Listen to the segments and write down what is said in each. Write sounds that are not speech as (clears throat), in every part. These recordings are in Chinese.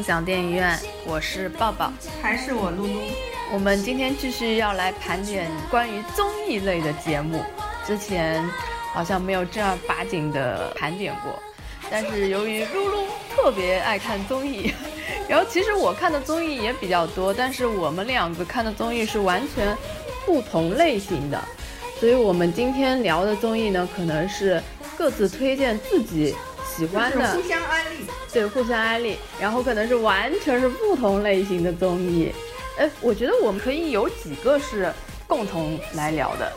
梦想电影院，我是抱抱，还是我露露。我们今天继续要来盘点关于综艺类的节目，之前好像没有正儿八经的盘点过。但是由于露露特别爱看综艺，(laughs) 然后其实我看的综艺也比较多，但是我们两个看的综艺是完全不同类型的，所以我们今天聊的综艺呢，可能是各自推荐自己喜欢的，互相安利，对，互相安利，然后可能是完全是不同类型的综艺。哎，我觉得我们可以有几个是共同来聊的，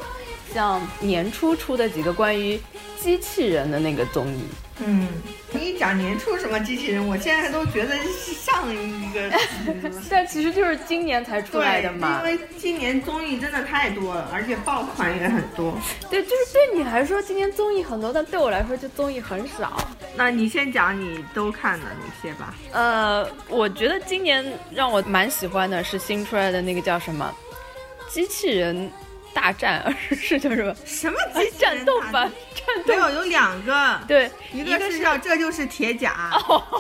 像年初出的几个关于机器人的那个综艺。嗯，你一讲年初什么机器人，我现在都觉得是上一个，(laughs) 但其实就是今年才出来的嘛。因为今年综艺真的太多了，而且爆款也很多。对，就是对你来说今年综艺很多，但对我来说就综艺很少。那你先讲你都看的哪些吧。呃，我觉得今年让我蛮喜欢的是新出来的那个叫什么机器人。大战 (laughs) 是叫什么？什么战斗版？战斗没有有两个，对，一个是叫这就是铁甲，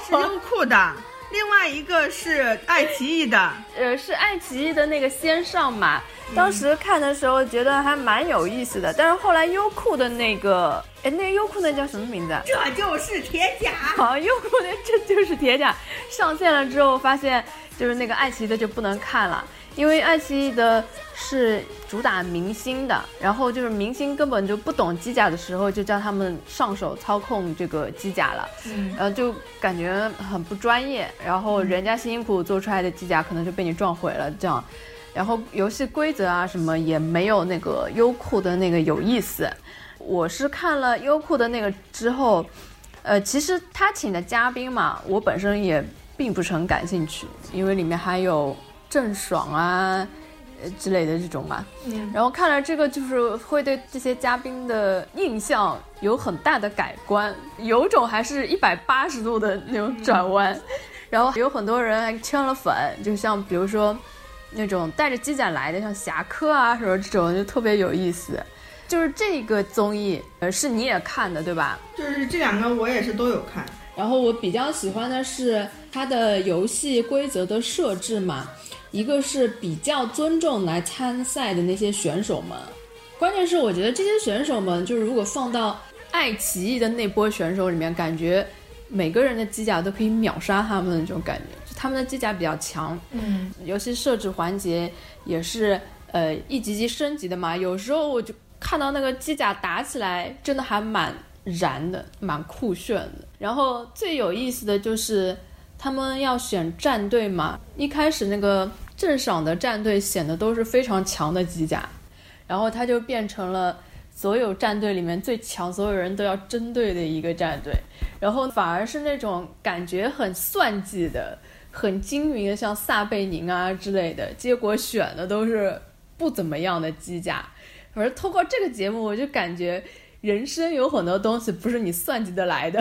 是优酷的；另外一个是爱奇艺的，(laughs) 呃，是爱奇艺的那个先上嘛。当时看的时候觉得还蛮有意思的，但是后来优酷的那个，哎，那个优酷那叫什么名字？这就是铁甲。好，优酷的这就是铁甲上线了之后，发现就是那个爱奇艺的就不能看了。因为爱奇艺的是主打明星的，然后就是明星根本就不懂机甲的时候，就叫他们上手操控这个机甲了，嗯，然后就感觉很不专业，然后人家辛辛苦苦做出来的机甲可能就被你撞毁了，这样，然后游戏规则啊什么也没有那个优酷的那个有意思。我是看了优酷的那个之后，呃，其实他请的嘉宾嘛，我本身也并不是很感兴趣，因为里面还有。郑爽啊，呃之类的这种嘛，然后看了这个，就是会对这些嘉宾的印象有很大的改观，有种还是一百八十度的那种转弯，然后有很多人还圈了粉，就像比如说那种带着机甲来的，像侠客啊什么这种，就特别有意思。就是这个综艺，呃，是你也看的对吧？就是这两个我也是都有看，然后我比较喜欢的是它的游戏规则的设置嘛。一个是比较尊重来参赛的那些选手们，关键是我觉得这些选手们就是如果放到爱奇艺的那波选手里面，感觉每个人的机甲都可以秒杀他们的那种感觉，就他们的机甲比较强，嗯，尤其设置环节也是呃一级级升级的嘛，有时候我就看到那个机甲打起来真的还蛮燃的，蛮酷炫的。然后最有意思的就是他们要选战队嘛，一开始那个。郑爽的战队显得都是非常强的机甲，然后他就变成了所有战队里面最强，所有人都要针对的一个战队，然后反而是那种感觉很算计的、很精明的，像撒贝宁啊之类的，结果选的都是不怎么样的机甲。反正通过这个节目，我就感觉人生有很多东西不是你算计得来的，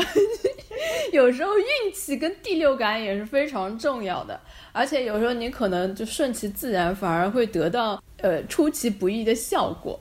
(laughs) 有时候运气跟第六感也是非常重要的。而且有时候你可能就顺其自然，反而会得到呃出其不意的效果。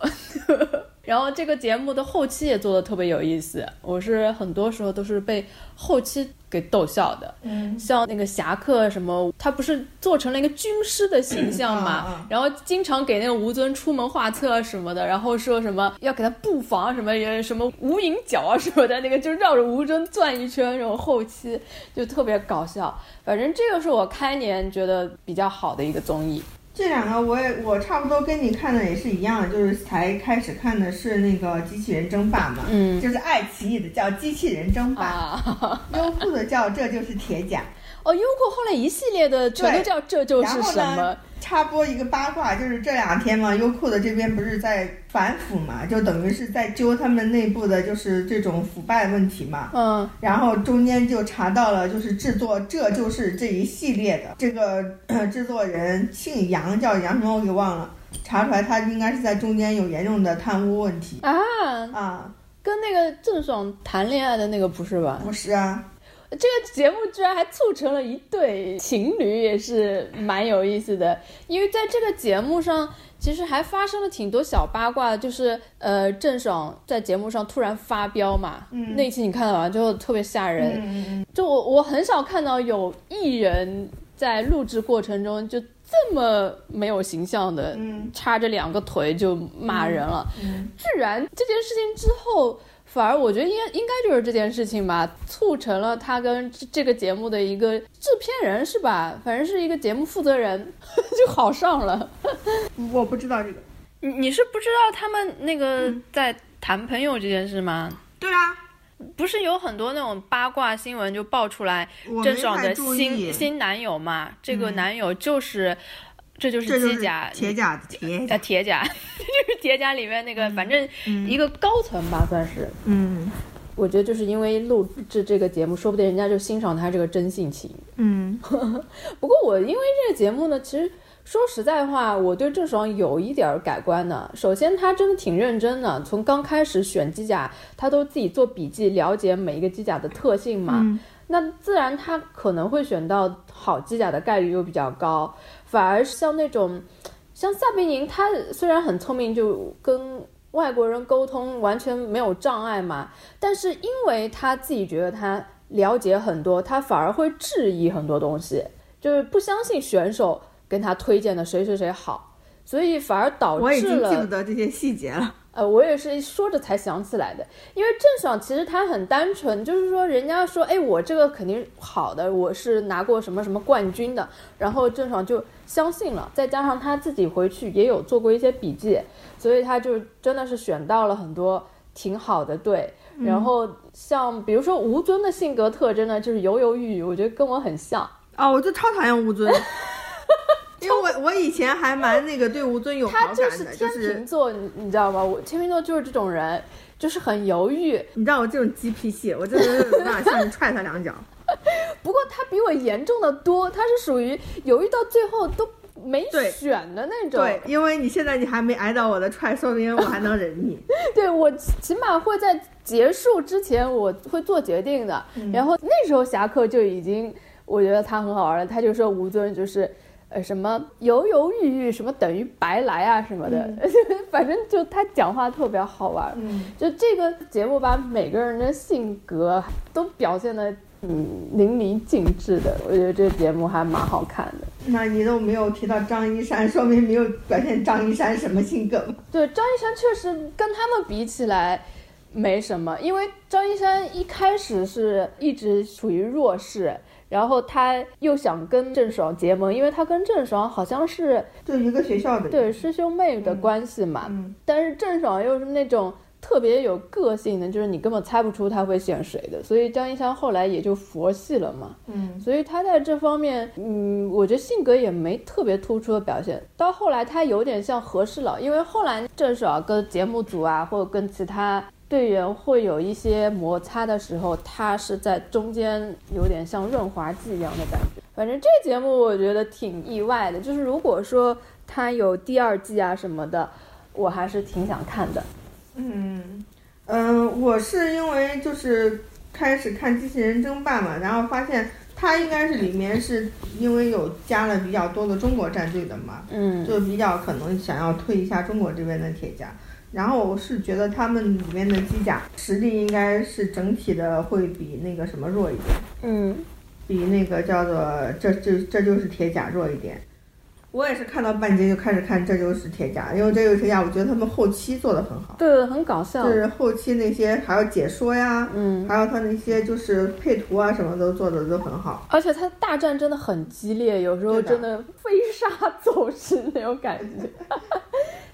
(laughs) 然后这个节目的后期也做的特别有意思，我是很多时候都是被后期给逗笑的。嗯，像那个侠客什么，他不是做成了一个军师的形象嘛，然后经常给那个吴尊出门画策什么的，然后说什么要给他布防什么也什么无影脚啊什么的，那个就绕着吴尊转一圈，然后后期就特别搞笑。反正这个是我开年觉得比较好的一个综艺。这两个我也我差不多跟你看的也是一样的，就是才开始看的是那个机器人争霸嘛，嗯，就是爱奇艺的叫机器人争霸，(laughs) 优酷的叫这就是铁甲。哦，优酷后来一系列的全都叫这就是什么？插播一个八卦，就是这两天嘛，优酷的这边不是在反腐嘛，就等于是在揪他们内部的，就是这种腐败问题嘛。嗯。然后中间就查到了，就是制作这就是这一系列的这个 (clears throat) 制作人姓杨，叫杨什么我给忘了。查出来他应该是在中间有严重的贪污问题啊啊，跟那个郑爽谈恋爱的那个不是吧？不是啊。这个节目居然还促成了一对情侣，也是蛮有意思的。因为在这个节目上，其实还发生了挺多小八卦，就是呃，郑爽在节目上突然发飙嘛，嗯那期你看到完之后特别吓人。嗯嗯就我我很少看到有艺人在录制过程中就这么没有形象的，嗯叉着两个腿就骂人了。嗯居然这件事情之后，反而我觉得应该应该就是这件事情吧，促成了他跟这这个节目的一个制片人是吧？反正是一个节目负责人 (laughs) 就好上了。嗯，我不知道这个。你你是不知道他们那个在谈朋友这件事吗？对啊，不是有很多那种八卦新闻就爆出来，郑爽的新。新男友嘛，这个嗯男友就是，这就是机甲铁甲的铁呃甲。铁甲，(laughs) 就是铁甲里面那个，反正嗯一个高层吧，算是。嗯我觉得就是因为录制这个节目，说不定人家就欣赏他这个真性情。嗯 (laughs) 不过我因为这个节目呢，其实说实在话，我对郑爽有一点儿改观的。首先，他真的挺认真的，从刚开始选机甲，他都自己做笔记，了解每一个机甲的特性嘛。嗯那自然他可能会选到好机甲的概率又比较高，反而像那种像撒贝宁，他虽然很聪明，就跟外国人沟通完全没有障碍嘛，但是因为他自己觉得他了解很多，他反而会质疑很多东西，就是不相信选手跟他推荐的谁谁谁好，所以反而导致我已经记不得这些细节了。呃，我也是说着才想起来的，因为郑爽其实她很单纯，就是说人家说，哎，我这个肯定好的，我是拿过什么什么冠军的，然后郑爽就相信了，再加上她自己回去也有做过一些笔记，所以她就真的是选到了很多挺好的队。然后像比如说吴尊的性格特征呢，就是犹犹豫豫，我觉得跟我很像。啊，我就超讨厌吴尊，(laughs) 因为我我以前还蛮那个对吴尊有好感的，就是天秤座，你你知道吗？我天秤座就是这种人，就是很犹豫，你知道我这种鸡脾气，我真的是没办法上去踹他两脚。(laughs) 不过他比我严重的多，他是属于犹豫到最后都没选的那种。对，因为你现在你还没挨到我的踹，说明我还能忍你。(laughs) 对我起码会在结束之前我会做决定的。嗯然后那时候侠客就已经，我觉得他很好玩了，他就说吴尊就是。呃，什么犹犹豫豫，什么等于白来啊，什么的，(laughs) 反正就他讲话特别好玩。嗯，就这个节目把每个人的性格都表现的嗯淋漓尽致的，我觉得这个节目还蛮好看的。那你都没有提到张一山，说明没有表现张一山什么性格。对，张一山确实跟他们比起来没什么，因为张一山一开始是一直处于弱势，然后他又想跟郑爽结盟，因为他跟郑爽好像是就一个学校的。对师兄妹的关系嘛，嗯但是郑爽又是那种。特别有个性的，就是你根本猜不出他会选谁的，所以张一山后来也就佛系了嘛。嗯所以他在这方面，嗯，我觉得性格也没特别突出的表现。到后来，他有点像和事佬，因为后来郑爽跟节目组啊，或者跟其他队员会有一些摩擦的时候，他是在中间有点像润滑剂一样的感觉。反正这个节目我觉得挺意外的，就是如果说他有第二季啊什么的，我还是挺想看的。嗯嗯，我是因为就是开始看机器人争霸嘛，然后发现它应该是里面是因为有加了比较多的中国战队的嘛，嗯就比较可能想要推一下中国这边的铁甲。然后我是觉得他们里面的机甲实力应该是整体的会比那个什么弱一点，嗯，比那个叫做这这这就是铁甲弱一点。我也是看到半截就开始看这就是铁甲，因为这就是铁甲，我觉得他们后期做的很好，对，很搞笑就。是后期那些还有解说呀，嗯，还有他那些就是配图啊什么都做的都很好。而且他大战真的很激烈，有时候真的飞沙 (laughs) 走石那种感觉。(laughs)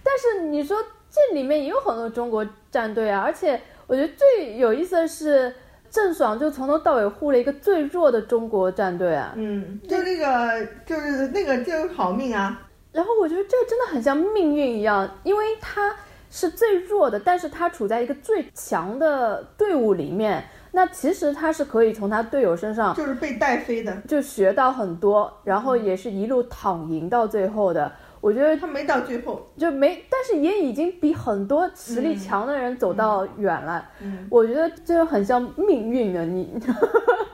但是你说这里面也有很多中国战队啊，而且我觉得最有意思的是，郑爽就从头到尾护了一个最弱的中国战队啊。嗯，就那个就是那个就是好命啊，然后我觉得这个真的很像命运一样，因为他是最弱的，但是他处在一个最强的队伍里面，那其实他是可以从他队友身上就是被带飞的。就学到很多，然后也是一路躺赢到最后的。我觉得他没到最后，就没，但是也已经比很多实力强的人走到远了。嗯我觉得这很像命运的你。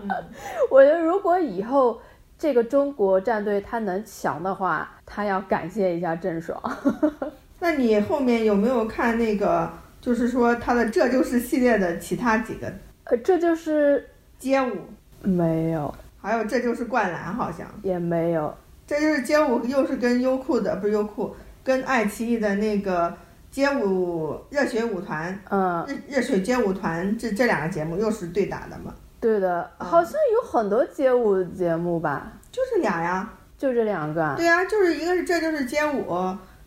嗯 (laughs) 我觉得如果以后这个中国战队他能强的话，他要感谢一下郑爽。(laughs) 那你后面有没有看那个，就是说他的这就是系列的其他几个呃，这就是街舞，没有，还有这就是灌篮，好像也没有。这就是街舞，又是跟优酷的，不是优酷，跟爱奇艺的那个街舞热血舞团。嗯，热热血街舞团这这两个节目又是对打的嘛，对的，嗯好像有很多街舞节目吧，就是俩呀。就这两个啊。对呀、就是一个是这就是街舞，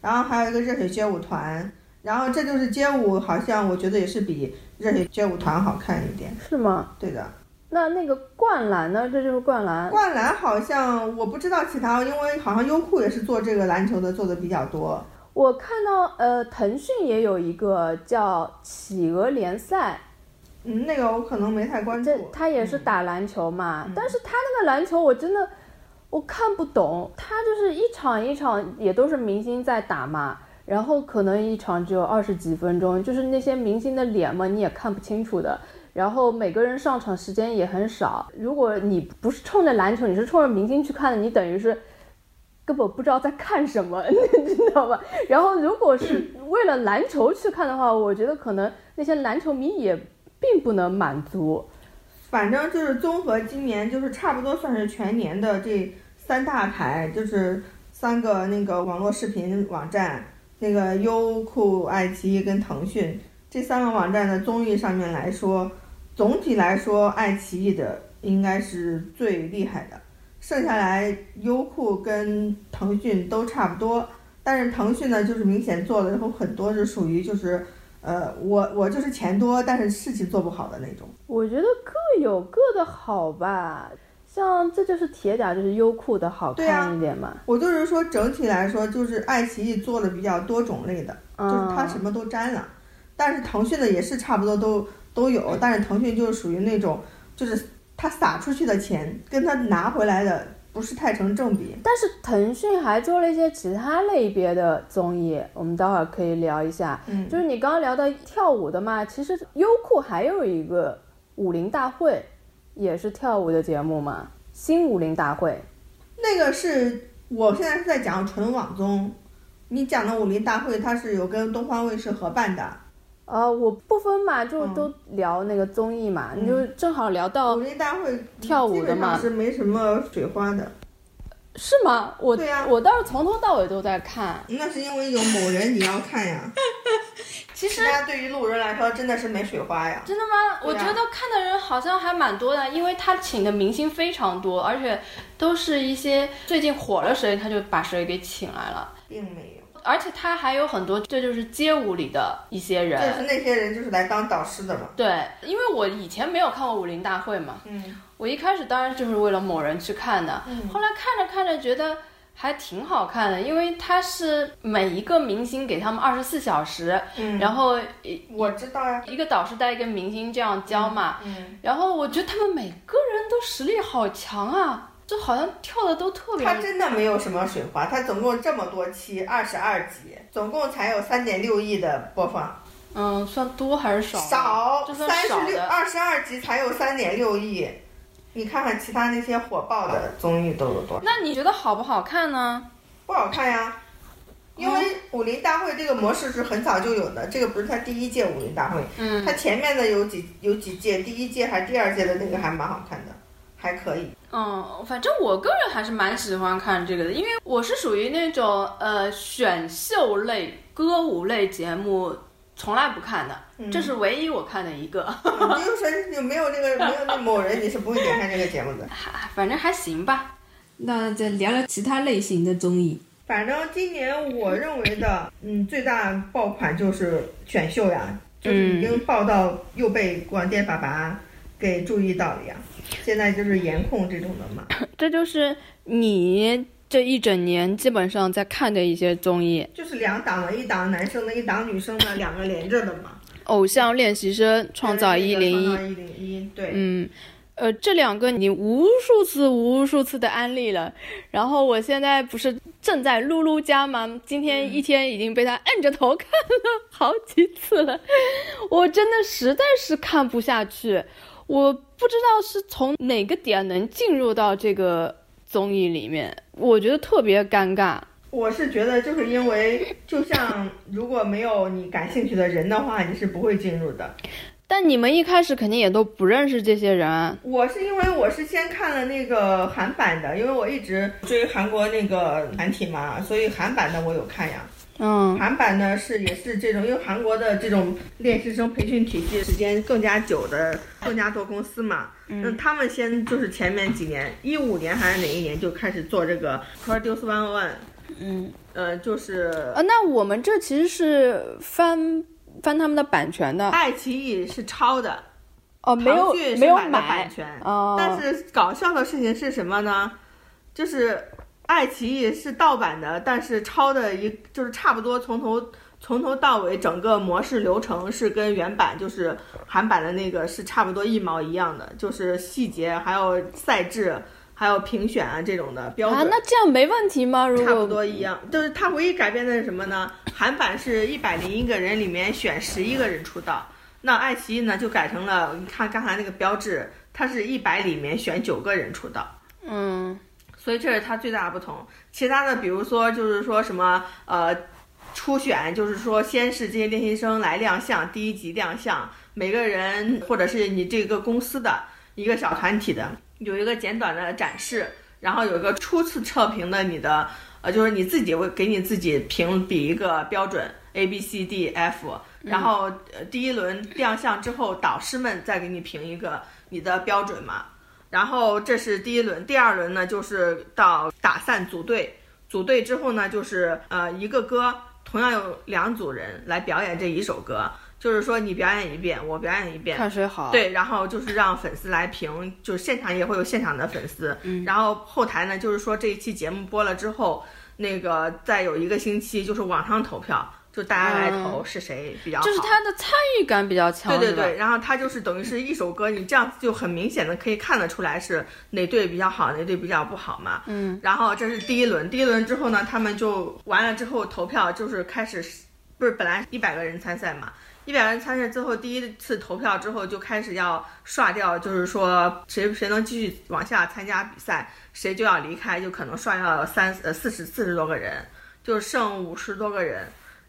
然后还有一个热血街舞团，然后这就是街舞，好像我觉得也是比热血街舞团好看一点。是吗？对的，那那个灌篮呢？这就是灌篮。灌篮好像我不知道其他，因为好像优酷也是做这个篮球的，做的比较多。我看到呃，腾讯也有一个叫企鹅联赛，嗯，那个我可能没太关注这。他也是打篮球嘛，嗯但是他那个篮球我真的我看不懂，他就是一场一场也都是明星在打嘛，然后可能一场只有二十几分钟，就是那些明星的脸嘛你也看不清楚的。然后每个人上场时间也很少。如果你不是冲着篮球，你是冲着明星去看的，你等于是根本不知道在看什么，(laughs) 你知道吧？然后如果是为了篮球去看的话，我觉得可能那些篮球迷也并不能满足。反正就是综合今年就是差不多算是全年的这三大牌，就是三个那个网络视频网站，那个优酷、爱奇艺跟腾讯这三个网站的综艺上面来说，总体来说爱奇艺的应该是最厉害的，剩下来优酷跟腾讯都差不多，但是腾讯呢就是明显做的有很多是属于就是。呃，我我就是钱多，但是事情做不好的那种。我觉得各有各的好吧，像这就是铁甲，就是优酷的好看一点嘛。我就是说，整体来说，就是爱奇艺做的比较多种类的，嗯，就是它什么都沾了。但是腾讯的也是差不多都都有，但是腾讯就是属于那种，就是他撒出去的钱跟他拿回来的不是太成正比。但是腾讯还做了一些其他类别的综艺，我们待会儿可以聊一下。嗯，就是你刚刚聊到跳舞的嘛，其实优酷还有一个武林大会，也是跳舞的节目嘛，新武林大会。那个是我现在是在讲纯网综，你讲的武林大会，它是有跟东方卫视合办的。呃，我不分嘛，就嗯都聊那个综艺嘛，嗯你就正好聊到武林大会跳舞的嘛是没什么水花的，是吗？我对呀我倒是从头到尾都在看。那是因为有某人你要看呀。(laughs) 其其他对于路人来说真的是没水花呀。真的吗？我觉得看的人好像还蛮多的，因为他请的明星非常多，而且都是一些最近火了谁，他就把谁给请来了。并没有，而且他还有很多，这就是街舞里的一些人。就是人。那些人就是来当导师的嘛。对，因为我以前没有看过武林大会嘛，嗯。我一开始当然就是为了某人去看的，嗯。后来看着看着觉得还挺好看的，因为他是每一个明星给他们二十四小时，嗯，然后一我知道呀。一个导师带一个明星这样教嘛，嗯，然后我觉得他们每个人都实力好强啊，就好像跳的都特别他真的没有什么水花，他总共这么多期，二十二集，总共才有三点六亿的播放，嗯，算多还是少？少就算三十六二十二集才有三点六亿。你看看其他那些火爆的综艺都有多少？那你觉得好不好看呢？不好看呀。因为武林大会这个模式是很早就有的，这个不是他第一届武林大会，嗯他前面的有几有几届，第一届还是第二届的那个还蛮好看的，还可以。嗯，反正我个人还是蛮喜欢看这个的，因为我是属于那种呃选秀类、歌舞类节目从来不看的，嗯这是唯一我看的一个，你就说有没有这个没有那某人，你是不会点开这个节目的。(laughs) 还反正还行吧。那再聊聊其他类型的综艺。反正今年我认为的，嗯，最大爆款就是选秀呀，就是已经爆到又被广电爸爸给注意到了呀。现在就是颜控这种的嘛，(coughs) 这就是你这一整年基本上在看的一些综艺，就是两档的，一档男生的，一档女生的，两个连着的嘛。《偶像练习生》《创造一零一》。一零一，对，嗯，呃，这两个你无数次、无数次的安利了，然后我现在不是正在露露家吗？今天一天已经被他摁着头看了好几次了，我真的实在是看不下去，我不知道是从哪个点能进入到这个综艺里面，我觉得特别尴尬。我是觉得，就是因为就像如果没有你感兴趣的人的话，你是不会进入的。但你们一开始肯定也都不认识这些人啊。我是因为我是先看了那个韩版的，因为我一直追韩国那个团体嘛，所以韩版的我有看呀。嗯，韩版呢是也是这种，因为韩国的这种练习生培训体系时间更加久的，更加多公司嘛。那他们先就是前面几年，一五年还是哪一年就开始做这个 Produce One One。嗯，呃，就是呃，那我们这其实是翻翻他们的版权的。爱奇艺是抄的，哦，没有没有买的版权。哦，但是搞笑的事情是什么呢？就是爱奇艺是盗版的，但是抄的一就是差不多从头从头到尾整个模式流程是跟原版就是韩版的那个是差不多一毛一样的，就是细节还有赛制还有评选啊这种的标准。啊，那这样没问题吗？如果差不多一样，就是它唯一改变的是什么呢？韩版是一百零一个人里面选十一个人出道，那爱奇艺呢就改成了，你看刚才那个标志，它是一百里面选九个人出道，嗯所以这是它最大的不同。其他的比如说就是说什么呃初选，就是说先是这些练习生来亮相，第一集亮相，每个人或者是你这个公司的一个小团体的有一个简短的展示，然后有一个初次测评的你的。呃，就是你自己会给你自己评比一个标准 A B C D F，然后呃第一轮亮相之后，导师们再给你评一个你的标准嘛。然后这是第一轮，第二轮呢就是到打散组队，组队之后呢就是呃一个歌，同样有两组人来表演这一首歌，就是说你表演一遍，我表演一遍，看谁好。，对，然后就是让粉丝来评，就是现场也会有现场的粉丝，嗯然后后台呢，就是说这一期节目播了之后，那个再有一个星期就是网上投票，就大家来投是谁比较好。就是他的参与感比较强，对对对，然后他就是等于是一首歌，你这样就很明显的可以看得出来是哪队比较好，哪队比较不好嘛。嗯，然后这是第一轮，第一轮之后呢，他们就完了之后投票就是开始，不是本来一百个人参赛嘛，一百人参赛之后，第一次投票之后就开始要刷掉，就是说谁谁能继续往下参加比赛，谁就要离开，就可能刷掉三呃四十四十多个人，就剩五十多个人。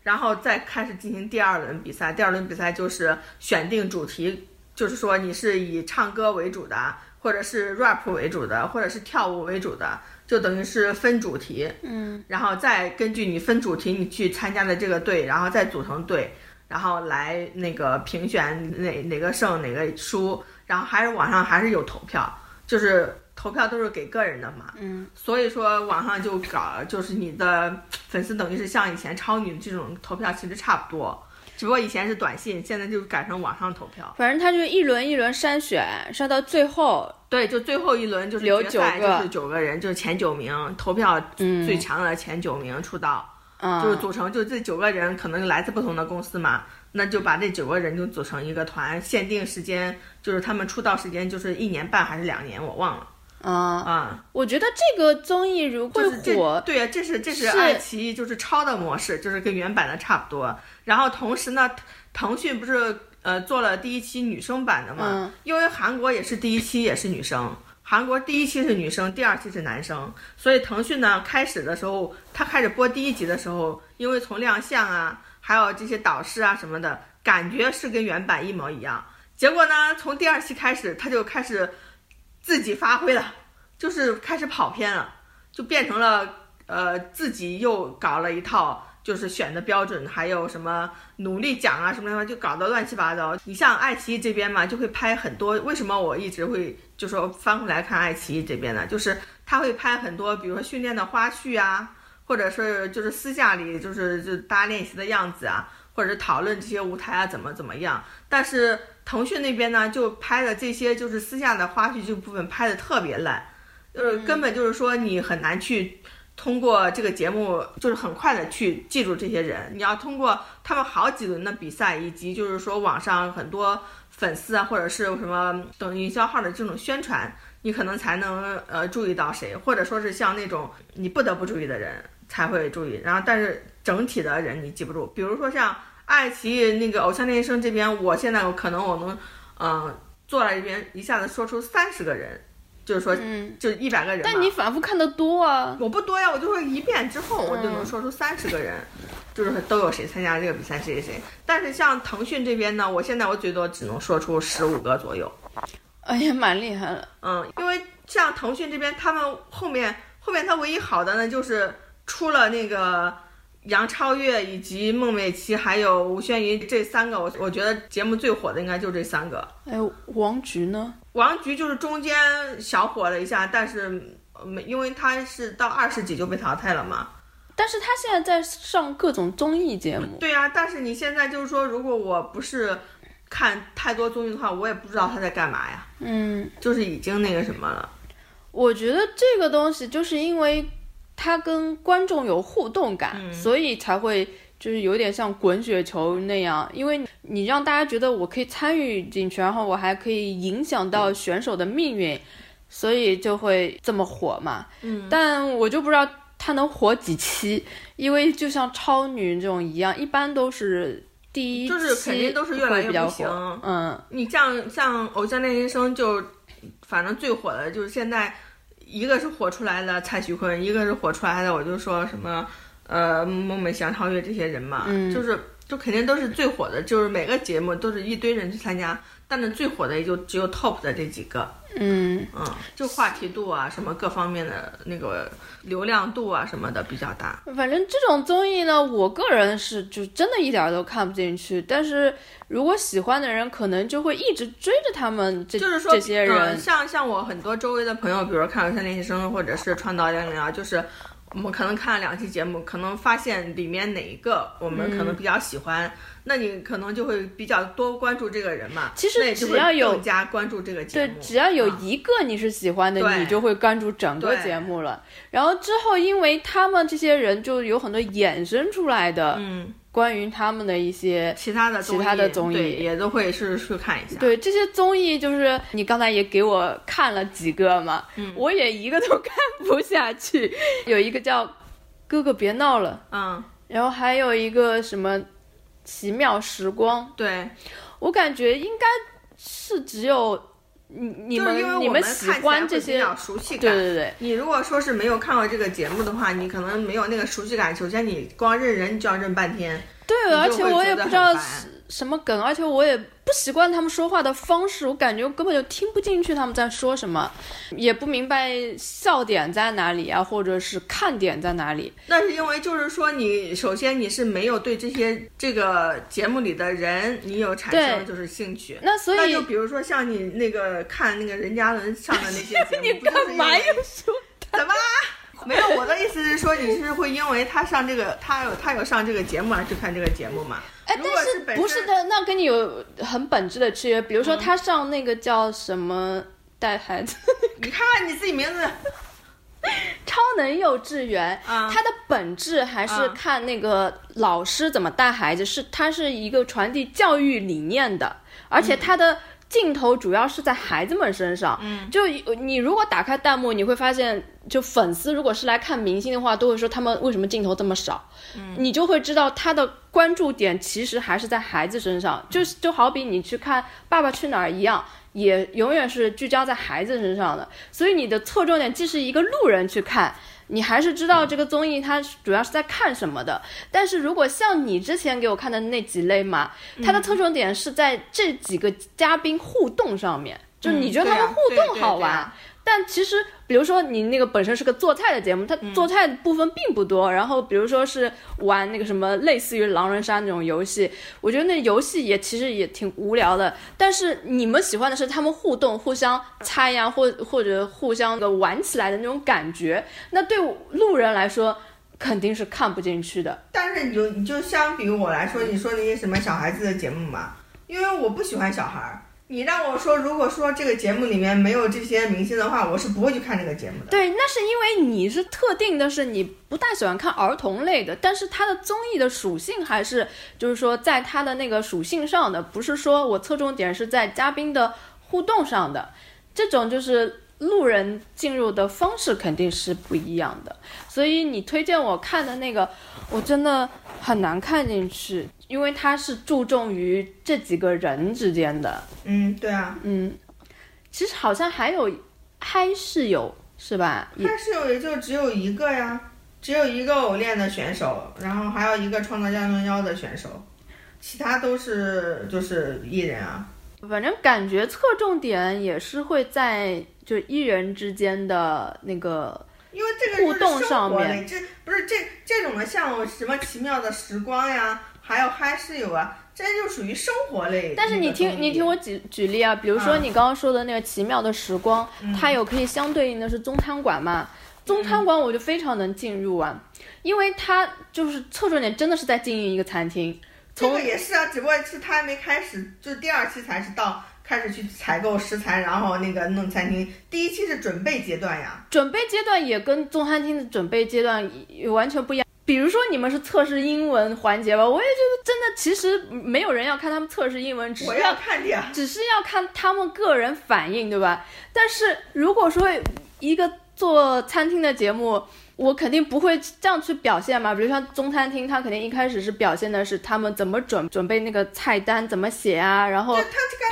然后再开始进行第二轮比赛。第二轮比赛就是选定主题，就是说你是以唱歌为主的，或者是 rap 为主的，或者是跳舞为主的，就等于是分主题。嗯，然后再根据你分主题，你去参加的这个队，然后再组成队，然后来那个评选哪哪个胜哪个输，然后还是网上还是有投票，就是投票都是给个人的嘛。嗯，所以说网上就搞，就是你的粉丝等于是像以前超女这种投票其实差不多，只不过以前是短信，现在就改成网上投票。反正他就一轮一轮筛选，筛到最后，对，就最后一轮就是留决赛九个就是九个人，就是前九名投票嗯最强的前九名出道。嗯，就是组成，就这九个人可能来自不同的公司嘛，那就把这九个人就组成一个团，限定时间就是他们出道时间就是一年半还是两年，我忘了啊、啊。我觉得这个综艺如会就是这火，对呀，这是这是是爱奇艺就是抄的模式，就是跟原版的差不多。然后同时呢，腾讯不是呃做了第一期女生版的嘛，嗯因为韩国也是第一期也是女生。韩国第一期是女生，第二期是男生，所以腾讯呢开始的时候，他开始播第一集的时候，因为从亮相啊，还有这些导师啊什么的，感觉是跟原版一模一样。结果呢，从第二期开始，他就开始自己发挥了，就是开始跑偏了，就变成了呃自己又搞了一套。就是选的标准，还有什么努力奖啊什么什么，就搞得乱七八糟。你像爱奇艺这边嘛，就会拍很多。为什么我一直会就说翻回来看爱奇艺这边呢？就是他会拍很多，比如说训练的花絮啊，或者是就是私下里就是就大家练习的样子啊，或者是讨论这些舞台啊怎么怎么样。但是腾讯那边呢，就拍的这些就是私下的花絮这部分拍的特别烂，就是根本就是说你很难去。通过这个节目，就是很快的去记住这些人。你要通过他们好几轮的比赛，以及就是说网上很多粉丝啊，或者是什么等营销号的这种宣传，你可能才能呃注意到谁，或者说是像那种你不得不注意的人才会注意。然后，但是整体的人你记不住。比如说像爱奇艺那个偶像练习生这边，我现在可能我能嗯坐在这边一下子说出三十个人。就是说，就一百个人。但你反复看的多啊！我不多呀，我就说一遍之后，我就能说出三十个人，就是都有谁参加这个比赛，谁谁谁。但是像腾讯这边呢，我现在我最多只能说出十五个左右。哎呀，蛮厉害的。嗯，因为像腾讯这边，他们后面后面他唯一好的呢，就是出了那个杨超越以及孟美岐还有吴宣仪这三个，我我觉得节目最火的应该就这三个。哎，王菊呢？王菊就是中间小火了一下，但是没，因为她是到二十几就被淘汰了嘛。但是她现在在上各种综艺节目。对呀，但是你现在就是说，如果我不是看太多综艺的话，我也不知道她在干嘛呀。嗯，就是已经那个什么了。我觉得这个东西就是因为他跟观众有互动感，所以才会。就是有点像滚雪球那样，因为你让大家觉得我可以参与进去，然后我还可以影响到选手的命运，所以就会这么火嘛。嗯，但我就不知道它能火几期，因为就像超女这种一样，一般都是第一就是肯定都是越来越不行。嗯，你像像偶像练习生就，反正最火的就是现在，一个是火出来的蔡徐坤，一个是火出来的我就说什么。呃，孟美岐、超越这些人嘛，就是就肯定都是最火的，就是每个节目都是一堆人去参加，但是最火的也就只有 top 的这几个。嗯嗯，就话题度啊，什么各方面的那个流量度啊什么的比较大。反正这种综艺呢，我个人是就真的一点都看不进去。但是如果喜欢的人，可能就会一直追着他们。就是说，这些人，像像我很多周围的朋友，比如看《偶像练习生》或者是《创造幺零》幺，就是。我们可能看了两期节目，可能发现里面哪一个我们可能比较喜欢，那你可能就会比较多关注这个人嘛。其实只要有更加关注这个节目，对，只要有一个你是喜欢的，你就会关注整个节目了。然后之后，因为他们这些人就有很多衍生出来的，嗯。关于他们的一些其他的其他的综艺，也都会是去看一下。对这些综艺，就是你刚才也给我看了几个嘛，嗯，我也一个都看不下去。(laughs) 有一个叫《哥哥别闹了》，嗯，然后还有一个什么《奇妙时光》，对我感觉应该是只有。你你们你们喜欢这些熟悉感，对对对。你如果说是没有看过这个节目的话，你可能没有那个熟悉感。首先，你光认人就要认半天。对，而且我也不知道什么梗，而且我也。不习惯他们说话的方式，我感觉根本就听不进去他们在说什么，也不明白笑点在哪里啊，或者是看点在哪里。那是因为就是说，你首先你是没有对这些这个节目里的人，你有产生就是兴趣。那所以，那就比如说像你那个看那个任嘉伦上的那些节目，(laughs) 你干嘛又说？怎么？没有，我的意思是说，你是会因为他上这个，他有他有上这个节目而去看这个节目吗？哎，但是不是的，那跟你有很本质的区别。比如说他上那个叫什么带孩子，你看看你自己名字，(laughs) 超能幼稚园，它的本质还是看那个老师怎么带孩子，是它是一个传递教育理念的，而且它的。镜头主要是在孩子们身上，嗯，就你如果打开弹幕，你会发现，就粉丝如果是来看明星的话，都会说他们为什么镜头这么少，嗯，你就会知道他的关注点其实还是在孩子身上，就是就好比你去看《爸爸去哪儿》一样，也永远是聚焦在孩子身上的，所以你的侧重点既是一个路人去看。你还是知道这个综艺它主要是在看什么的，但是如果像你之前给我看的那几类嘛，它的侧重点是在这几个嘉宾互动上面，就你觉得他们互动好玩。但其实，比如说你那个本身是个做菜的节目，它做菜的部分并不多。然后，比如说是玩那个什么类似于狼人杀那种游戏，我觉得那游戏也其实也挺无聊的。但是你们喜欢的是他们互动、互相猜呀，或或者互相的玩起来的那种感觉。那对路人来说肯定是看不进去的。但是你就你就相比于我来说，你说那些什么小孩子的节目嘛，因为我不喜欢小孩儿。你让我说，如果说这个节目里面没有这些明星的话，我是不会去看这个节目的。对，那是因为你是特定的，是你不太喜欢看儿童类的，但是它的综艺的属性还是就是说在它的那个属性上的，不是说我侧重点是在嘉宾的互动上的，这种就是路人进入的方式肯定是不一样的。所以你推荐我看的那个，我真的很难看进去，因为它是注重于这几个人之间的。嗯，对啊，嗯，其实好像还有嗨室友是吧？嗨室友也就只有一个呀，只有一个偶练的选手，然后还有一个创造幺零幺的选手，其他都是就是艺人啊。反正感觉侧重点也是会在就艺人之间的那个，因为这个互动上面这不是这这种的，像什么奇妙的时光呀，还有嗨室友啊，这就属于生活类。但是你听你听我举举例啊，比如说啊你刚刚说的那个奇妙的时光，它有可以相对应的是中餐馆嘛？中餐馆我就非常能进入啊，因为它就是侧重点真的是在经营一个餐厅，从这个也是啊，只不过是他还没开始，就是第二期才是到开始去采购食材，然后那个弄餐厅。第一期是准备阶段呀。准备阶段也跟中餐厅的准备阶段也完全不一样。比如说你们是测试英文环节吧，我也觉得真的其实没有人要看他们测试英文，只我是要看的呀。只是要看他们个人反应，对吧？但是如果说一个做餐厅的节目，我肯定不会这样去表现嘛。比如像中餐厅，他肯定一开始是表现的是他们怎么准准备那个菜单，怎么写啊，然后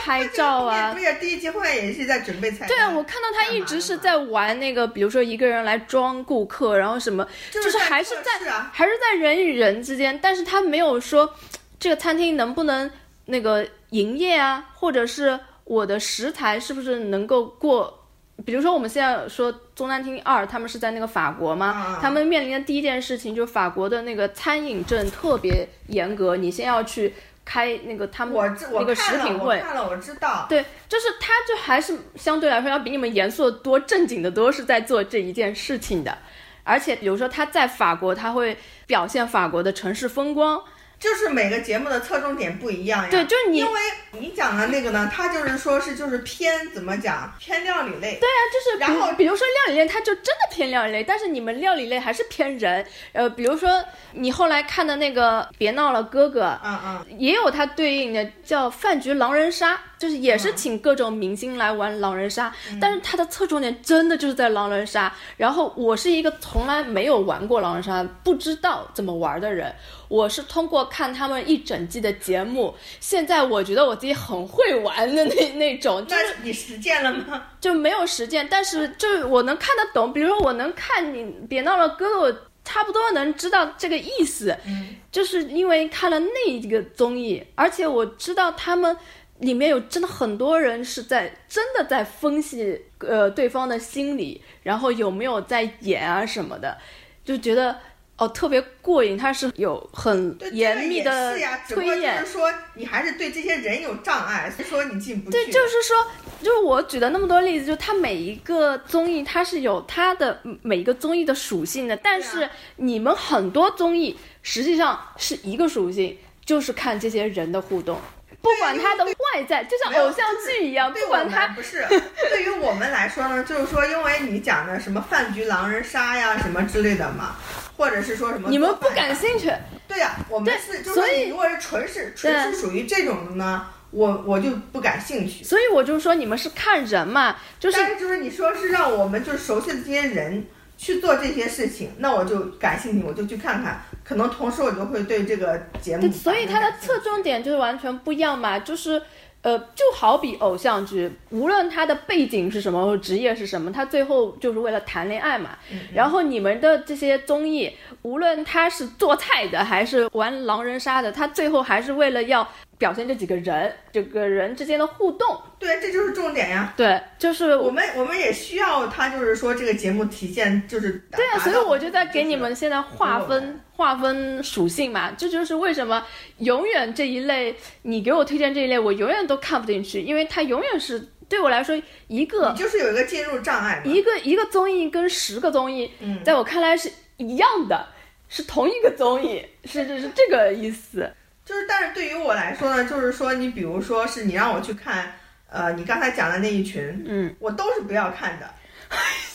拍照啊不是第一期后面也是在准备菜单。对啊，我看到他一直是在玩那个，比如说一个人来装顾客，然后什么，就是就是还是在还是在人与人之间，但是他没有说这个餐厅能不能那个营业啊，或者是我的食材是不是能够过。比如说，我们现在说中餐厅二，他们是在那个法国嘛，啊他们面临的第一件事情就是法国的那个餐饮证特别严格，你先要去开那个他们那个食品会，看了，我知道。对，就是他，就还是相对来说要比你们严肃的多、正经的多，是在做这一件事情的。而且，比如说他在法国，他会表现法国的城市风光。就是每个节目的侧重点不一样呀。对，就是你，因为你讲的那个呢，它就是说是就是偏怎么讲，偏料理类。对啊，就是然后比比如说料理类，它就真的偏料理类，但是你们料理类还是偏人。呃，比如说你后来看的那个《别闹了，哥哥》，嗯嗯，也有它对应的叫饭局狼人杀，就是也是请各种明星来玩狼人杀，但是它的侧重点真的就是在狼人杀。然后我是一个从来没有玩过狼人杀，不知道怎么玩的人，我是通过看他们一整季的节目，现在我觉得我自己很会玩的那那种，就那是你实践了吗？(laughs) 就没有实践，但是就是我能看得懂，比如说我能看你别闹了哥哥，我差不多能知道这个意思，嗯，就是因为看了那一个综艺，而且我知道他们里面有真的很多人是在真的在分析呃对方的心理，然后有没有在演啊什么的，就觉得哦特别过瘾，它是有很，严密的这个也是呀，只不过就推演是。说你还是对这些人有障碍，所以说你进不去。对，就是说，就是我举的那么多例子，就它每一个综艺它是有它的每一个综艺的属性的，但是你们很多综艺实际上是一个属性，就是看这些人的互动，不管他的外在，就像偶像剧一样，对不管他不是，对于我们来说呢，就是说，因为你讲的什么饭局狼人杀呀，什么之类的嘛，或者是说什么你们不感兴趣，对呀、我们是，就是所以如果是纯是纯是属于这种的呢，我我就不感兴趣。所以我就说你们是看人嘛，就是但是就是你说是让我们就是熟悉的这些人去做这些事情，那我就感兴趣，我就去看看，可能同时我就会对这个节目，所以它的侧重点就是完全不一样嘛，就是。呃，就好比偶像剧，无论他的背景是什么，或职业是什么，他最后就是为了谈恋爱嘛。嗯然后你们的这些综艺，无论他是做菜的还是玩狼人杀的，他最后还是为了要表现这几个人，这个人之间的互动。对，这就是重点呀。对，就是我们我们也需要他，就是说这个节目体现就是对啊，所以我就在给你们现在划就是分划分属性嘛，这就是为什么永远这一类你给我推荐这一类，我永远都看不进去，因为它永远是对我来说一个你就是有一个进入障碍。一个一个综艺跟十个综艺，嗯在我看来是一样的，是同一个综艺，是是是这个意思。就是，但是对于我来说呢，就是说，你比如说是你让我去看呃，你刚才讲的那一群，嗯，我都是不要看的，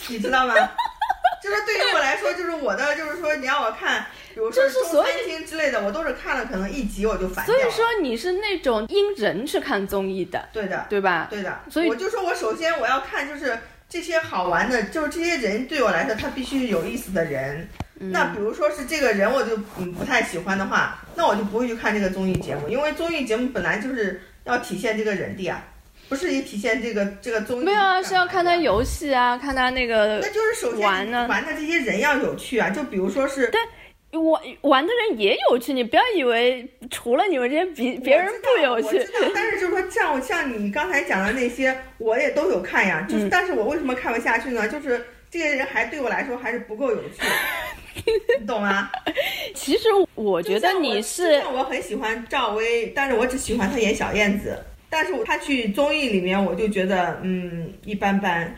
你知道吗？(laughs) 就是对于我来说，就是我的，就是说你让我看，比如说中餐厅之类的，我都是看了可能一集我就烦掉了。所以说你是那种因人去看综艺的，对的，对吧？对的。所以我就说我首先我要看就是这些好玩的，就是这些人对我来说他必须是有意思的人。嗯那比如说是这个人我就嗯不太喜欢的话，那我就不会去看这个综艺节目，因为综艺节目本来就是要体现这个人的呀，不是也体现这个这个综艺。没有啊，是要看他。游戏啊，看他那个那就是首先玩的这些人要有趣啊，就比如说是。玩玩的人也有趣，你不要以为除了你们这些别别人不有趣 (laughs) 但是就是说，像像你刚才讲的那些，我也都有看呀。就是，嗯但是我为什么看不下去呢？就是这些人还对我来说还是不够有趣，你 (laughs) 懂吗？其实我觉得你是我很喜欢赵薇，但是我只喜欢她演小燕子。但是她去综艺里面，我就觉得嗯一般般。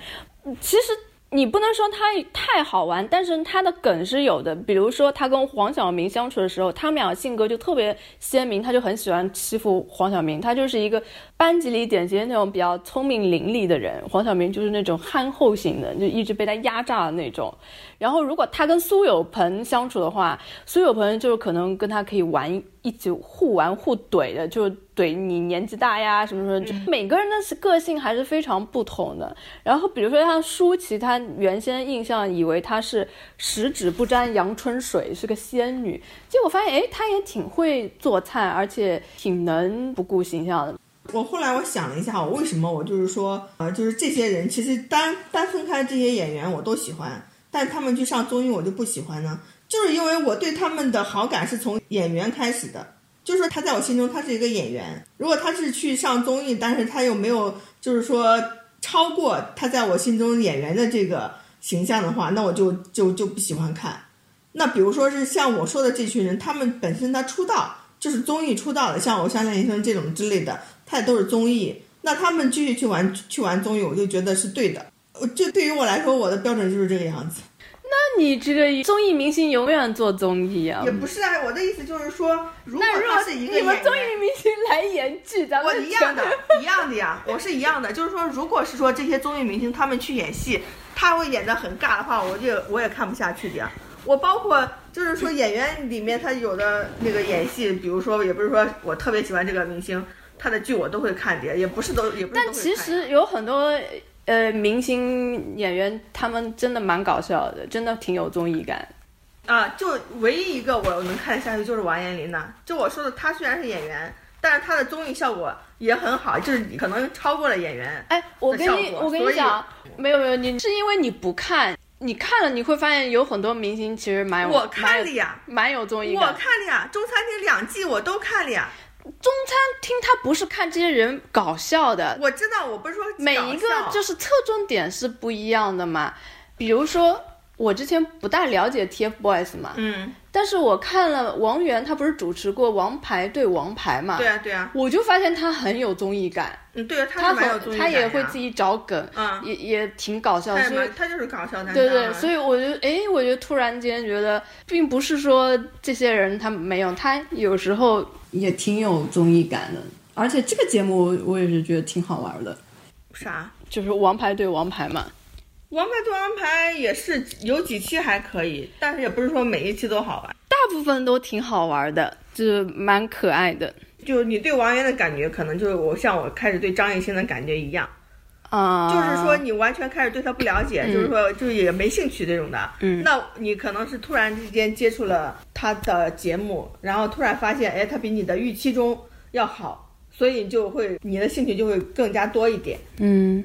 其实你不能说他太好玩，但是他的梗是有的。比如说他跟黄晓明相处的时候，他们俩性格就特别鲜明，他就很喜欢欺负黄晓明，他就是一个班级里典型的那种比较聪明伶俐的人，黄晓明就是那种憨厚型的，就一直被他压榨的那种。然后如果他跟苏有朋相处的话，苏有朋就是可能跟他可以玩一起互玩互怼的，就是怼你年纪大呀什么什么，就每个人的个性还是非常不同的。然后比如说像舒淇，她原先印象以为她是十指不沾阳春水，是个仙女，结果发现哎，她也挺会做菜，而且挺能不顾形象的。我后来我想了一下，我为什么我就是说，呃，就是这些人其实单单分开这些演员我都喜欢，但他们去上综艺我就不喜欢呢？就是因为我对他们的好感是从演员开始的，就是说他在我心中他是一个演员。如果他是去上综艺，但是他又没有就是说超过他在我心中演员的这个形象的话，那我就就就不喜欢看。那比如说是像我说的这群人，他们本身他出道就是综艺出道的，像《偶像练习生》这种之类的，他也都是综艺。那他们继续去玩去玩综艺，我就觉得是对的。呃就对于我来说，我的标准就是这个样子。那你这个综艺明星永远做综艺啊也？不是啊，我的意思就是说，如果是一个你们综艺明星来演剧，咱们我一样的，一样的呀，我是一样的。就是说，如果是说这些综艺明星他们去演戏，他会演的很尬的话，我就我也看不下去的呀。我包括就是说演员里面他有的那个演戏，比如说也不是说我特别喜欢这个明星，他的剧我都会看的，也不是都也不是都会看。但其实有很多呃明星演员，他们真的蛮搞笑的，真的挺有综艺感。啊，就唯一一个我能看得下去就是王彦霖呐。就我说的，他虽然是演员，但是他的综艺效果也很好，就是可能超过了演员。哎，我跟你我跟你讲，没有没有，你是因为你不看，你看了你会发现有很多明星其实蛮有我看了呀，蛮有综艺感我。看了呀，中餐厅两季我都看了呀。中餐厅他不是看这些人搞笑的，我知道，我不是说每一个就是侧重点是不一样的嘛。比如说，我之前不大了解 TFBOYS 嘛，嗯，但是我看了王源，他不是主持过《王牌对王牌》嘛，对啊对啊，我就发现他很有综艺感，嗯对啊，他很他也会自己找梗，嗯，也也挺搞笑所以他就是搞笑担当啊。对对，所以我就哎，我就突然间觉得，并不是说这些人他没有，他有时候也挺有综艺感的。而且这个节目我也是觉得挺好玩的。啥？就是王牌对王牌嘛。王牌对王牌也是有几期还可以，但是也不是说每一期都好玩。大部分都挺好玩的，就是蛮可爱的就你对王源的感觉，可能就是我像我开始对张艺兴的感觉一样。啊、就是说你完全开始对他不了解，就是说就是也没兴趣这种的。嗯那你可能是突然之间接触了他的节目，然后突然发现，哎，他比你的预期中要好，所以就会你的兴趣就会更加多一点。嗯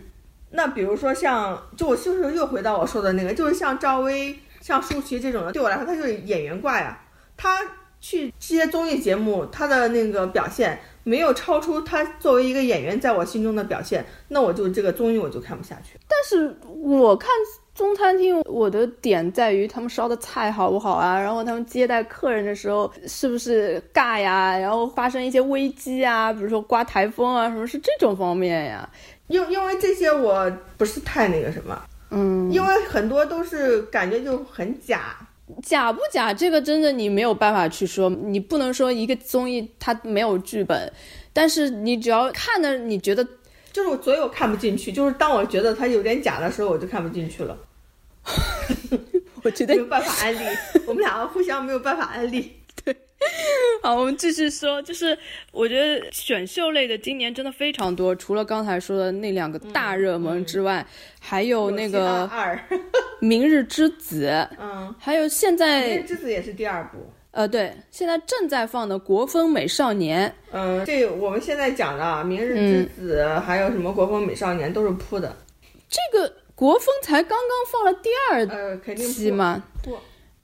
那比如说像，就我是不是又回到我说的那个，就是像赵薇、像舒淇这种的，对我来说，他就是演员挂呀。他去这些综艺节目，他的那个表现没有超出他作为一个演员在我心中的表现，那我就这个综艺我就看不下去。但是我看中餐厅，我的点在于他们烧的菜好不好啊，然后他们接待客人的时候是不是尬呀，然后发生一些危机啊，比如说刮台风啊，什么是这种方面呀？因因为这些我不是太那个什么，嗯，因为很多都是感觉就很假。假不假，这个真的你没有办法去说，你不能说一个综艺它没有剧本，但是你只要看的你觉得就是我所以我看不进去，就是当我觉得它有点假的时候，我就看不进去了。(laughs) 我觉得没有办法安利，我们两个互相没有办法安利。(laughs) (laughs) 好，我们继续说，就是我觉得选秀类的今年真的非常多，除了刚才说的那两个大热门之外，还有那个《二》明日之子 (laughs)》，嗯，还有现在明在日之子也是第二部。呃，对，现在正在放的《国风美少年》，嗯，这我们现在讲的《明日之子》还有什么《国风美少年》都是铺的，这个国风才刚刚放了第二呃，肯定铺期嘛，铺，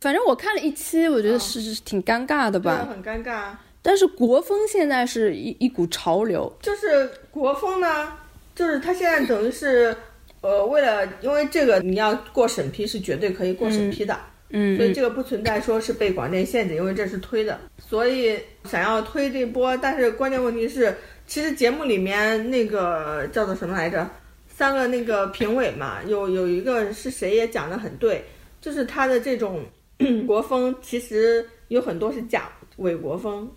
反正我看了一期，我觉得是是挺尴尬的吧。很尴尬。但是国风现在是一一股潮流，就是国风呢，就是它现在等于是，呃，为了因为这个你要过审批是绝对可以过审批的，嗯所以这个不存在说是被广电限制，因为这是推的，所以想要推这波，但是关键问题是，其实节目里面那个叫做什么来着？三个那个评委嘛，有有一个是谁也讲的很对，就是他的这种 (clears throat) 国风其实有很多是假伪国风，